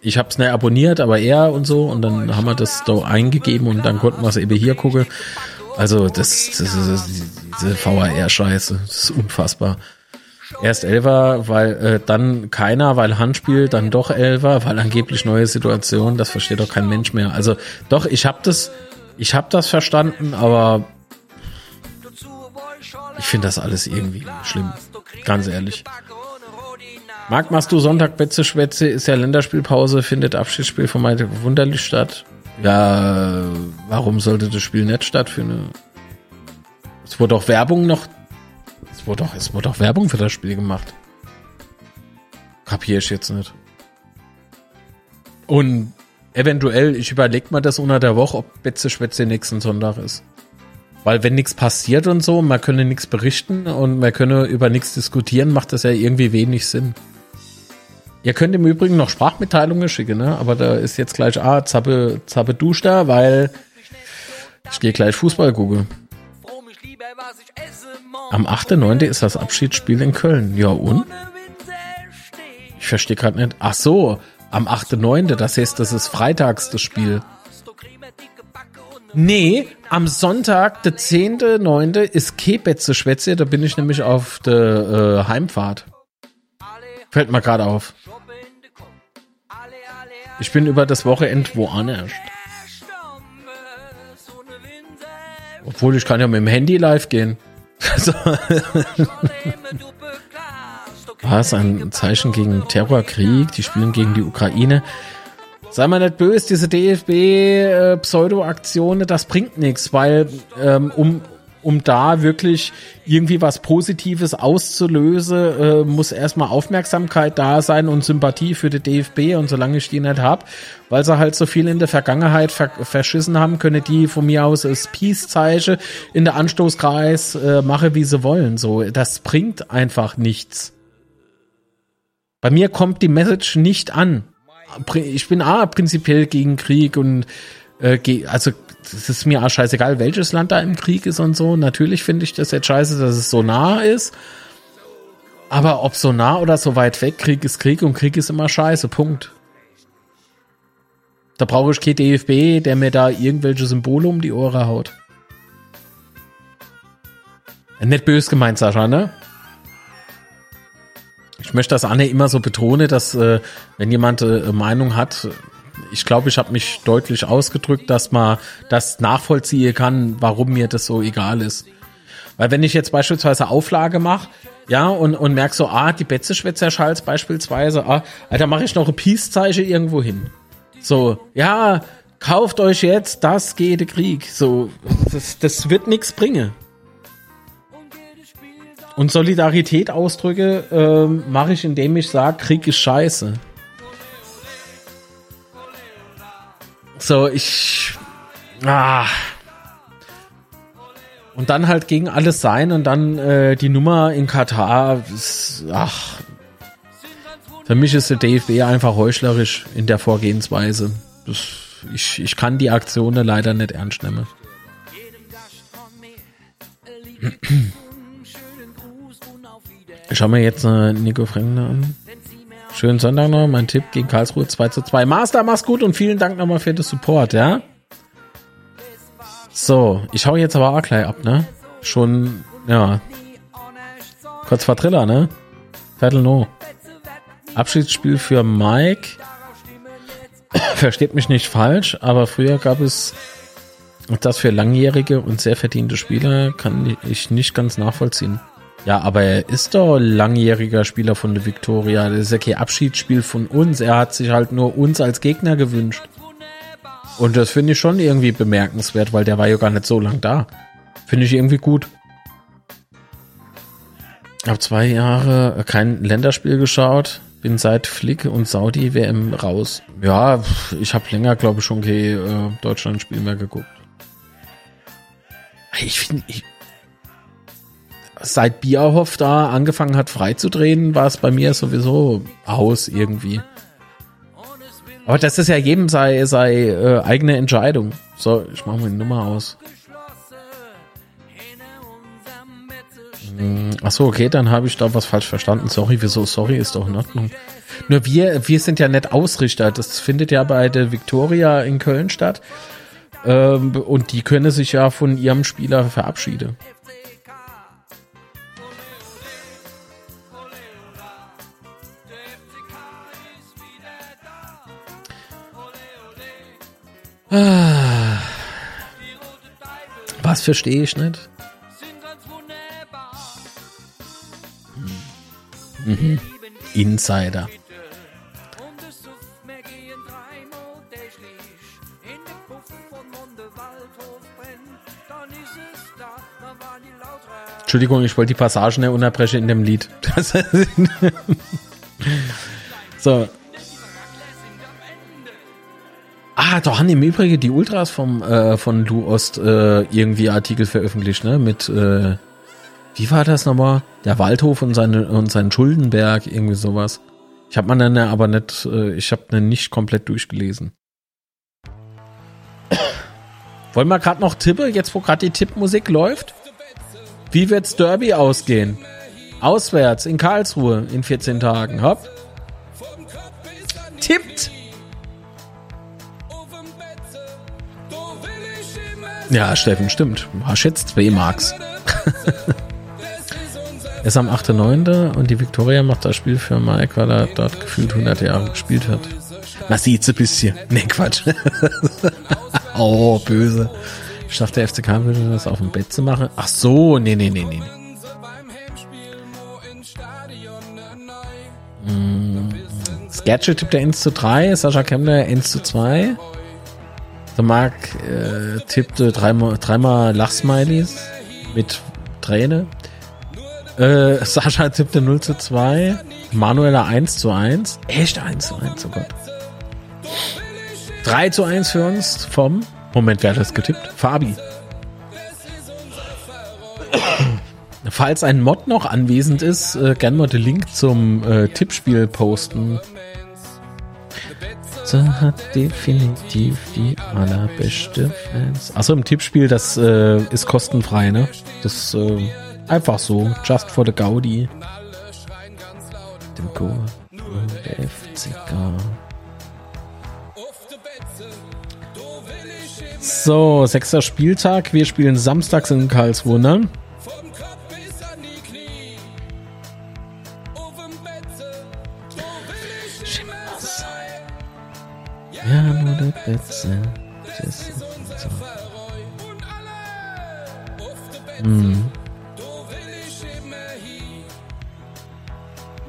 Ich habe es nicht abonniert, aber er und so. Und dann haben wir das da eingegeben und dann konnten wir es eben hier gucken. Also, das, das ist diese VAR-Scheiße. Das ist unfassbar. Erst Elfer, weil äh, dann keiner, weil Handspiel, dann doch Elfer, weil angeblich neue Situation, das versteht doch kein Mensch mehr. Also doch, ich habe das, ich habe das verstanden, aber ich finde das alles irgendwie schlimm, ganz ehrlich. Marc, machst du Sonntag Betze Schwätze, ist ja Länderspielpause, findet Abschiedsspiel von Malte Wunderlich statt. Ja, warum sollte das Spiel nicht stattfinden? Es wurde auch Werbung noch es wurde doch, es wurde doch Werbung für das Spiel gemacht. Kapier ich jetzt nicht. Und eventuell, ich überlege mal das unter der Woche, ob Betze Schwätze nächsten Sonntag ist. Weil wenn nichts passiert und so, man könne nichts berichten und man könne über nichts diskutieren, macht das ja irgendwie wenig Sinn. Ihr könnt im Übrigen noch Sprachmitteilungen schicken, ne? Aber da ist jetzt gleich, ah, Zappe, Zappe dusch da, weil ich gehe gleich Fußball gucken. Am 8.9. ist das Abschiedsspiel in Köln. Ja und? Ich verstehe gerade nicht. Ach so, am 8.9., das heißt, das ist freitags das Spiel. Nee, am Sonntag, der 10.9. ist Kebetze Schwätze, da bin ich nämlich auf der äh, Heimfahrt. Fällt mir gerade auf. Ich bin über das Wochenende woanders. Obwohl, ich kann ja mit dem Handy live gehen. Was? Ein Zeichen gegen Terrorkrieg? Die spielen gegen die Ukraine. Sei mal nicht böse, diese DFB-Pseudo-Aktionen, äh, das bringt nichts, weil ähm, um, um da wirklich irgendwie was Positives auszulösen, äh, muss erstmal Aufmerksamkeit da sein und Sympathie für die DFB und solange ich die nicht hab, weil sie halt so viel in der Vergangenheit ver verschissen haben, können die von mir aus das Peace-Zeichen in der Anstoßkreis äh, machen, wie sie wollen. So, das bringt einfach nichts. Bei mir kommt die Message nicht an ich bin A, prinzipiell gegen Krieg und äh, also es ist mir auch scheißegal, welches Land da im Krieg ist und so. Natürlich finde ich das jetzt scheiße, dass es so nah ist. Aber ob so nah oder so weit weg, Krieg ist Krieg und Krieg ist immer scheiße. Punkt. Da brauche ich kein DFB, der mir da irgendwelche Symbole um die Ohren haut. Nicht böse gemeint, Sascha, ne? Ich möchte das Anne immer so betonen, dass äh, wenn jemand äh, Meinung hat, ich glaube, ich habe mich deutlich ausgedrückt, dass man das nachvollziehen kann, warum mir das so egal ist. Weil wenn ich jetzt beispielsweise Auflage mache, ja, und, und merk so, ah, die Betzeschwätzer Schals beispielsweise, ah, da mache ich noch ein Peace-Zeichen irgendwo hin. So, ja, kauft euch jetzt, das geht der Krieg. So, das, das wird nichts bringen. Und Solidarität ausdrücke, ähm, mache ich, indem ich sage, Krieg ist scheiße. So, ich. Ah. Und dann halt gegen alles sein und dann äh, die Nummer in Katar. Ist, ach. Für mich ist der DFB einfach heuchlerisch in der Vorgehensweise. Das, ich, ich kann die Aktionen leider nicht ernst nehmen. Schau mir jetzt äh, Nico Frengner an. Schönen Sonntag noch. Mein Tipp gegen Karlsruhe 2 zu 2. Master, mach's gut und vielen Dank nochmal für den Support, ja? So, ich hau jetzt aber auch gleich ab, ne? Schon, ja. Kurz vor Triller, ne? Viertel no. Abschiedsspiel für Mike. Versteht mich nicht falsch, aber früher gab es das für langjährige und sehr verdiente Spieler, kann ich nicht ganz nachvollziehen. Ja, aber er ist doch langjähriger Spieler von der Victoria. Das ist ja kein Abschiedsspiel von uns. Er hat sich halt nur uns als Gegner gewünscht. Und das finde ich schon irgendwie bemerkenswert, weil der war ja gar nicht so lang da. Finde ich irgendwie gut. Hab zwei Jahre kein Länderspiel geschaut. Bin seit Flick und Saudi WM raus. Ja, ich habe länger, glaube ich, schon kein äh, Deutschland-Spiel mehr geguckt. Ich finde, ich, seit Bierhoff da angefangen hat freizudrehen, war es bei mir sowieso aus irgendwie. Aber das ist ja jedem sei, sei äh, eigene Entscheidung. So, ich mache mal die Nummer aus. Hm, ach so, okay, dann habe ich da was falsch verstanden. Sorry, wieso? Sorry, ist doch in Ordnung. Nur wir, wir sind ja nicht Ausrichter. Das findet ja bei der Victoria in Köln statt. Ähm, und die können sich ja von ihrem Spieler verabschieden. Was verstehe ich nicht? Mhm. Insider. Entschuldigung, ich wollte die Passagen nicht unterbrechen in dem Lied. so, Ah, doch haben im Übrigen die Ultras vom äh, von Lu Ost äh, irgendwie Artikel veröffentlicht, ne? Mit äh, wie war das nochmal? Der Waldhof und seine und sein Schuldenberg, irgendwie sowas. Ich habe man dann aber nicht, äh, ich habe dann nicht komplett durchgelesen. Wollen wir gerade noch tippen, jetzt wo gerade die Tippmusik läuft? Wie wird's Derby ausgehen? Auswärts in Karlsruhe in 14 Tagen. Hopp. Tippt! Ja, Steffen, stimmt. Jetzt zwei Marks. er ist am 8.9. und die Victoria macht das Spiel für Mike, weil er dort gefühlt 100 Jahre gespielt hat. Man sieht's ein bisschen. Nee, Quatsch. oh, böse. Dachte, der FCK würde das auf dem Bett zu machen. Ach so, nee, nee, nee, nee. Mm. Tippt der 1 zu 3, Sascha Kemmler 1 zu 2. Der Marc äh, tippte dreimal, dreimal Lachsmileys mit Träne. Äh, Sascha tippte 0 zu 2. Manuela 1 zu 1. Echt 1 zu 1, oh Gott. 3 zu 1 für uns vom, Moment, wer hat das getippt? Fabi. Falls ein Mod noch anwesend ist, äh, gerne mal den Link zum äh, Tippspiel posten. So hat definitiv die allerbeste Fans. Achso, im Tippspiel, das äh, ist kostenfrei, ne? Das äh, einfach so. Just for the Gaudi. Dem Go. Der FCK. So, sechster Spieltag. Wir spielen samstags in Karlsruhe, ne? Ja,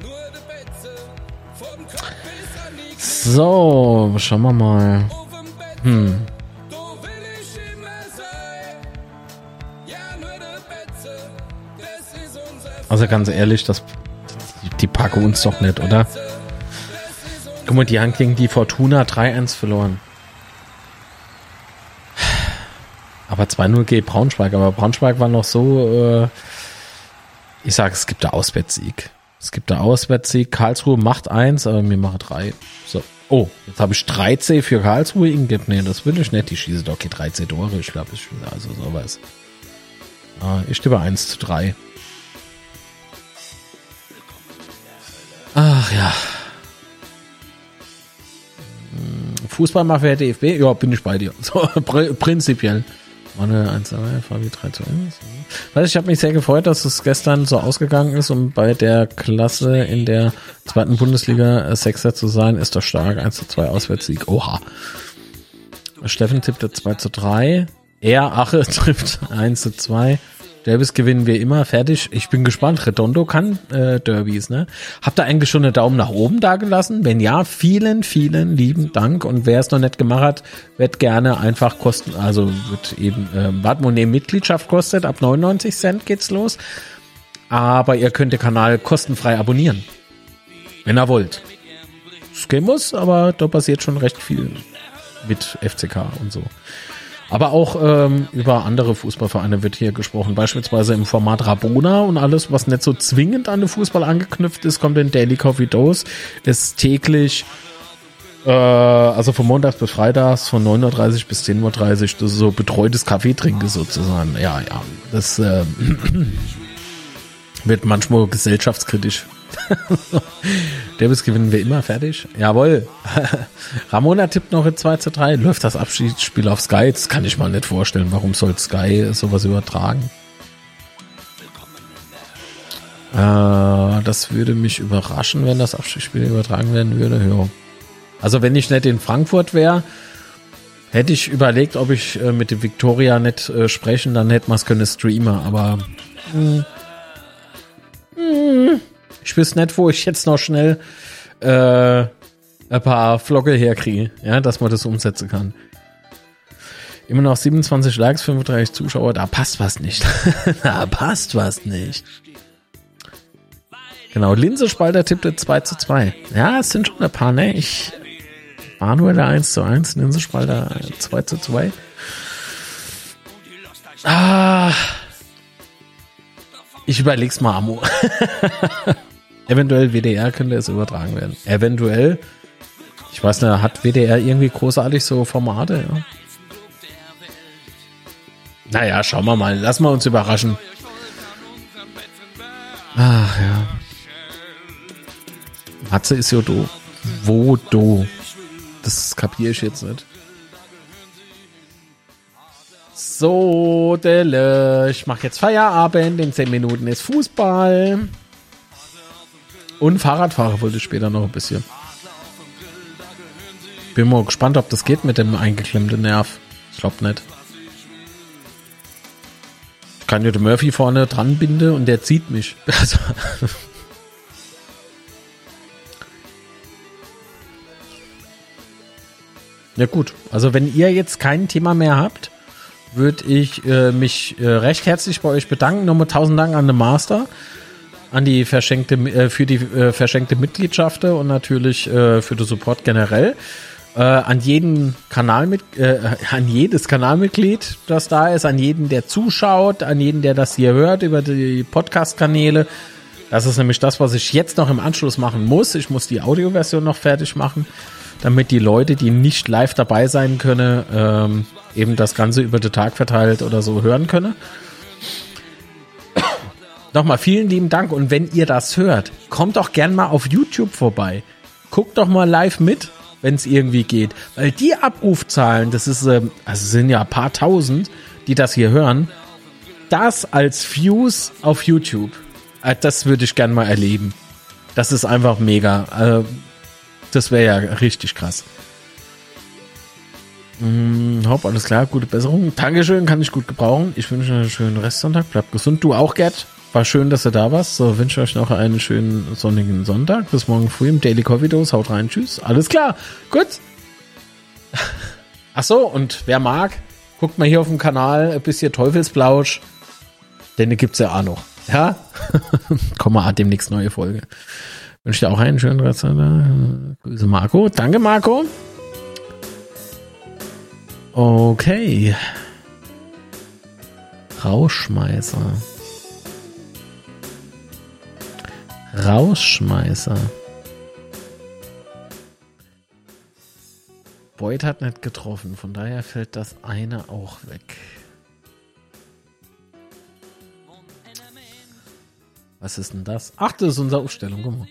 nur der Betze. Hm. So, schauen wir mal. Hm. Also ganz ehrlich, das, die packen uns doch nicht, oder? Guck mal, die haben gegen die Fortuna 3-1 verloren. Aber 2-0 geht Braunschweig. Aber Braunschweig war noch so, äh, ich sag, es gibt da Auswärtssieg. Es gibt da Auswärtssieg. Karlsruhe macht eins, aber mir macht drei. So. Oh, jetzt habe ich 3C für Karlsruhe ingegeben. Nee, das will ich nicht. Die schieße doch okay, 3C Tore. Ich glaube, ich also sowas. Ah, ich tippe 1 zu 3. Ach ja. Fußballmafia DFB, ja, bin ich bei dir. So, prinzipiell. Manuel 1 2, Fabi 3 zu 1. Weißt, ich habe mich sehr gefreut, dass es gestern so ausgegangen ist, um bei der Klasse in der zweiten Bundesliga Sechser zu sein, ist doch stark. 1 zu 2 Auswärtssieg. Oha. Steffen tippte 2 zu 3. Er, Ache, trifft 1 zu 2. Derbys gewinnen wir immer. Fertig. Ich bin gespannt. Redondo kann äh, Derbys, ne? Habt ihr eigentlich schon einen Daumen nach oben da gelassen? Wenn ja, vielen, vielen lieben Dank. Und wer es noch nicht gemacht hat, wird gerne einfach kosten, also wird eben äh, Wartmoney Mitgliedschaft kostet. Ab 99 Cent geht's los. Aber ihr könnt den Kanal kostenfrei abonnieren. Wenn ihr wollt. Es gehen muss, aber da passiert schon recht viel mit FCK und so. Aber auch ähm, über andere Fußballvereine wird hier gesprochen. Beispielsweise im Format Rabona und alles, was nicht so zwingend an den Fußball angeknüpft ist, kommt in Daily Coffee Dose. Ist täglich, äh, also von Montags bis Freitags, von 9.30 Uhr bis 10.30 Uhr, das ist so betreutes Kaffee trinke sozusagen. Ja, ja, das äh, wird manchmal gesellschaftskritisch. Davis gewinnen wir immer fertig. Jawohl. Ramona tippt noch in 2 zu 3. Läuft das Abschiedsspiel auf Sky? Das kann ich mal nicht vorstellen. Warum soll Sky sowas übertragen? Äh, das würde mich überraschen, wenn das Abschiedsspiel übertragen werden würde. Ja. Also wenn ich nicht in Frankfurt wäre, hätte ich überlegt, ob ich äh, mit dem Victoria nicht äh, sprechen, dann hätte man es können streamen, aber mh, mh, ich wüsste nicht, wo ich jetzt noch schnell äh, ein paar Flogge herkriege, ja, dass man das umsetzen kann. Immer noch 27 Likes, 35 Zuschauer, da passt was nicht. da passt was nicht. Genau, Linse Spalter tippte 2 zu 2. Ja, es sind schon ein paar, ne? Ich War nur der 1 zu 1, Ninsenspalter 2 zu 2. Ah. Ich überleg's mal, Amo. Eventuell WDR könnte es übertragen werden. Eventuell. Ich weiß nicht, hat WDR irgendwie großartig so Formate? Ja? Naja, schauen wir mal. Lassen wir uns überraschen. Ach ja. Matze ist ja do. Wo do? Das kapiere ich jetzt nicht. So, Delle. Ich mache jetzt Feierabend. In 10 Minuten ist Fußball. Und Fahrradfahrer wollte ich später noch ein bisschen. Bin mal gespannt, ob das geht mit dem eingeklemmten Nerv. Ich glaube nicht. Ich kann ja den Murphy vorne dran binden und der zieht mich. Also ja gut, also wenn ihr jetzt kein Thema mehr habt, würde ich äh, mich äh, recht herzlich bei euch bedanken. Nochmal tausend Dank an den Master, an die verschenkte, äh, für die äh, verschenkte Mitgliedschaft und natürlich äh, für den Support generell. Äh, an jeden Kanal mit, äh, an jedes Kanalmitglied, das da ist, an jeden, der zuschaut, an jeden, der das hier hört über die Podcast-Kanäle. Das ist nämlich das, was ich jetzt noch im Anschluss machen muss. Ich muss die Audioversion noch fertig machen, damit die Leute, die nicht live dabei sein können, ähm, eben das Ganze über den Tag verteilt oder so hören können. Nochmal vielen lieben Dank und wenn ihr das hört, kommt doch gern mal auf YouTube vorbei. Guckt doch mal live mit, wenn es irgendwie geht. Weil die Abrufzahlen, das ist, ähm, also sind ja ein paar tausend, die das hier hören, das als Views auf YouTube, äh, das würde ich gern mal erleben. Das ist einfach mega. Äh, das wäre ja richtig krass. Hm, hopp, alles klar, gute Besserung. Dankeschön, kann ich gut gebrauchen. Ich wünsche einen schönen Restsonntag. Bleibt gesund. Du auch, Gerd. War schön, dass du da warst. So, wünsche euch noch einen schönen sonnigen Sonntag. Bis morgen früh im Daily Coffee Dose. Haut rein. Tschüss. Alles klar. Gut. Ach so, und wer mag, guckt mal hier auf dem Kanal ein bisschen Teufelsblausch. Denn die gibt's ja auch noch. Ja? Komm mal, demnächst neue Folge. Wünsche dir auch einen schönen Restsonntag. Grüße Marco. Danke, Marco. Okay. Rausschmeißer. Rausschmeißer. Boyd hat nicht getroffen, von daher fällt das eine auch weg. Was ist denn das? Ach, das ist unsere Aufstellung, guck mal.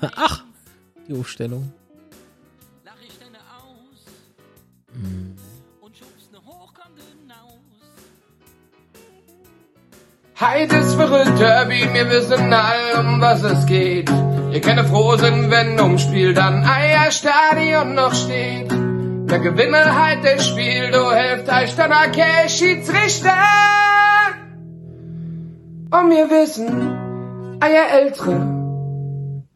Ach, die Aufstellung. Hm. Heute ist verrückt Derby, wir wissen all, um was es geht. Ihr könnt froh sind, wenn ums Spiel dann Eierstadion noch steht. Der Gewinner halt das Spiel, du helft euch dann okay, Schiedsrichter. Und wir wissen, Eier Ältere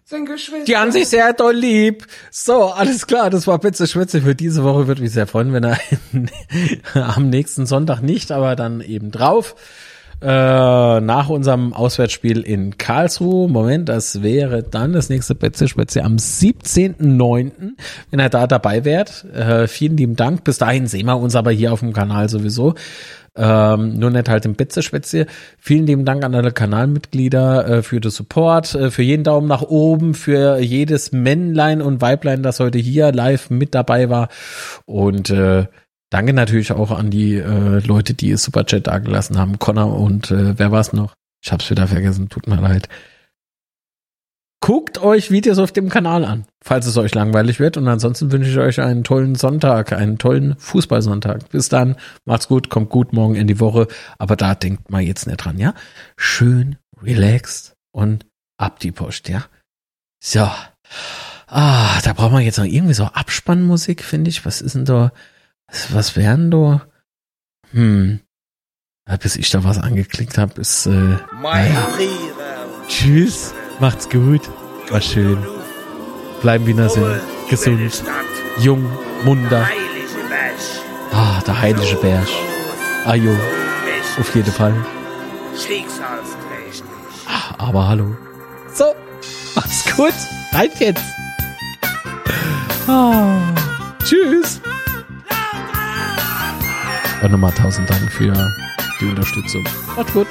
sind Geschwister. Die an sich sehr doll lieb. So, alles klar, das war Pizza Schwitze für diese Woche. Würde mich sehr freuen, wenn er am nächsten Sonntag nicht, aber dann eben drauf äh, nach unserem Auswärtsspiel in Karlsruhe. Moment, das wäre dann das nächste Betze Spätzle am 17.09., wenn er da dabei wärt. Äh, vielen lieben Dank. Bis dahin sehen wir uns aber hier auf dem Kanal sowieso. Ähm, nur nicht halt im Betze-Spätzle. Vielen lieben Dank an alle Kanalmitglieder äh, für den Support, äh, für jeden Daumen nach oben, für jedes Männlein und Weiblein, das heute hier live mit dabei war. Und äh, Danke natürlich auch an die äh, Leute, die Superchat dagelassen haben. Connor und äh, wer war's noch? Ich hab's wieder vergessen, tut mir leid. Guckt euch Videos auf dem Kanal an, falls es euch langweilig wird. Und ansonsten wünsche ich euch einen tollen Sonntag, einen tollen Fußballsonntag. Bis dann, macht's gut, kommt gut morgen in die Woche. Aber da denkt mal jetzt nicht dran, ja? Schön, relaxed und ab die Post, ja? So. Ah, da brauchen wir jetzt noch irgendwie so Abspannmusik, finde ich. Was ist denn da? Was, wären da? Hm. Bis ich da was angeklickt habe, ist äh, naja. Tschüss, macht's gut, war schön. Bleiben wie wir sind, gesund, jung, munter. Ah, der heilige Berg. Ah jo, auf jeden Fall. Ah, aber hallo. So, macht's gut, rein jetzt. Tschüss. Und nochmal tausend Dank für die Unterstützung. Macht's gut.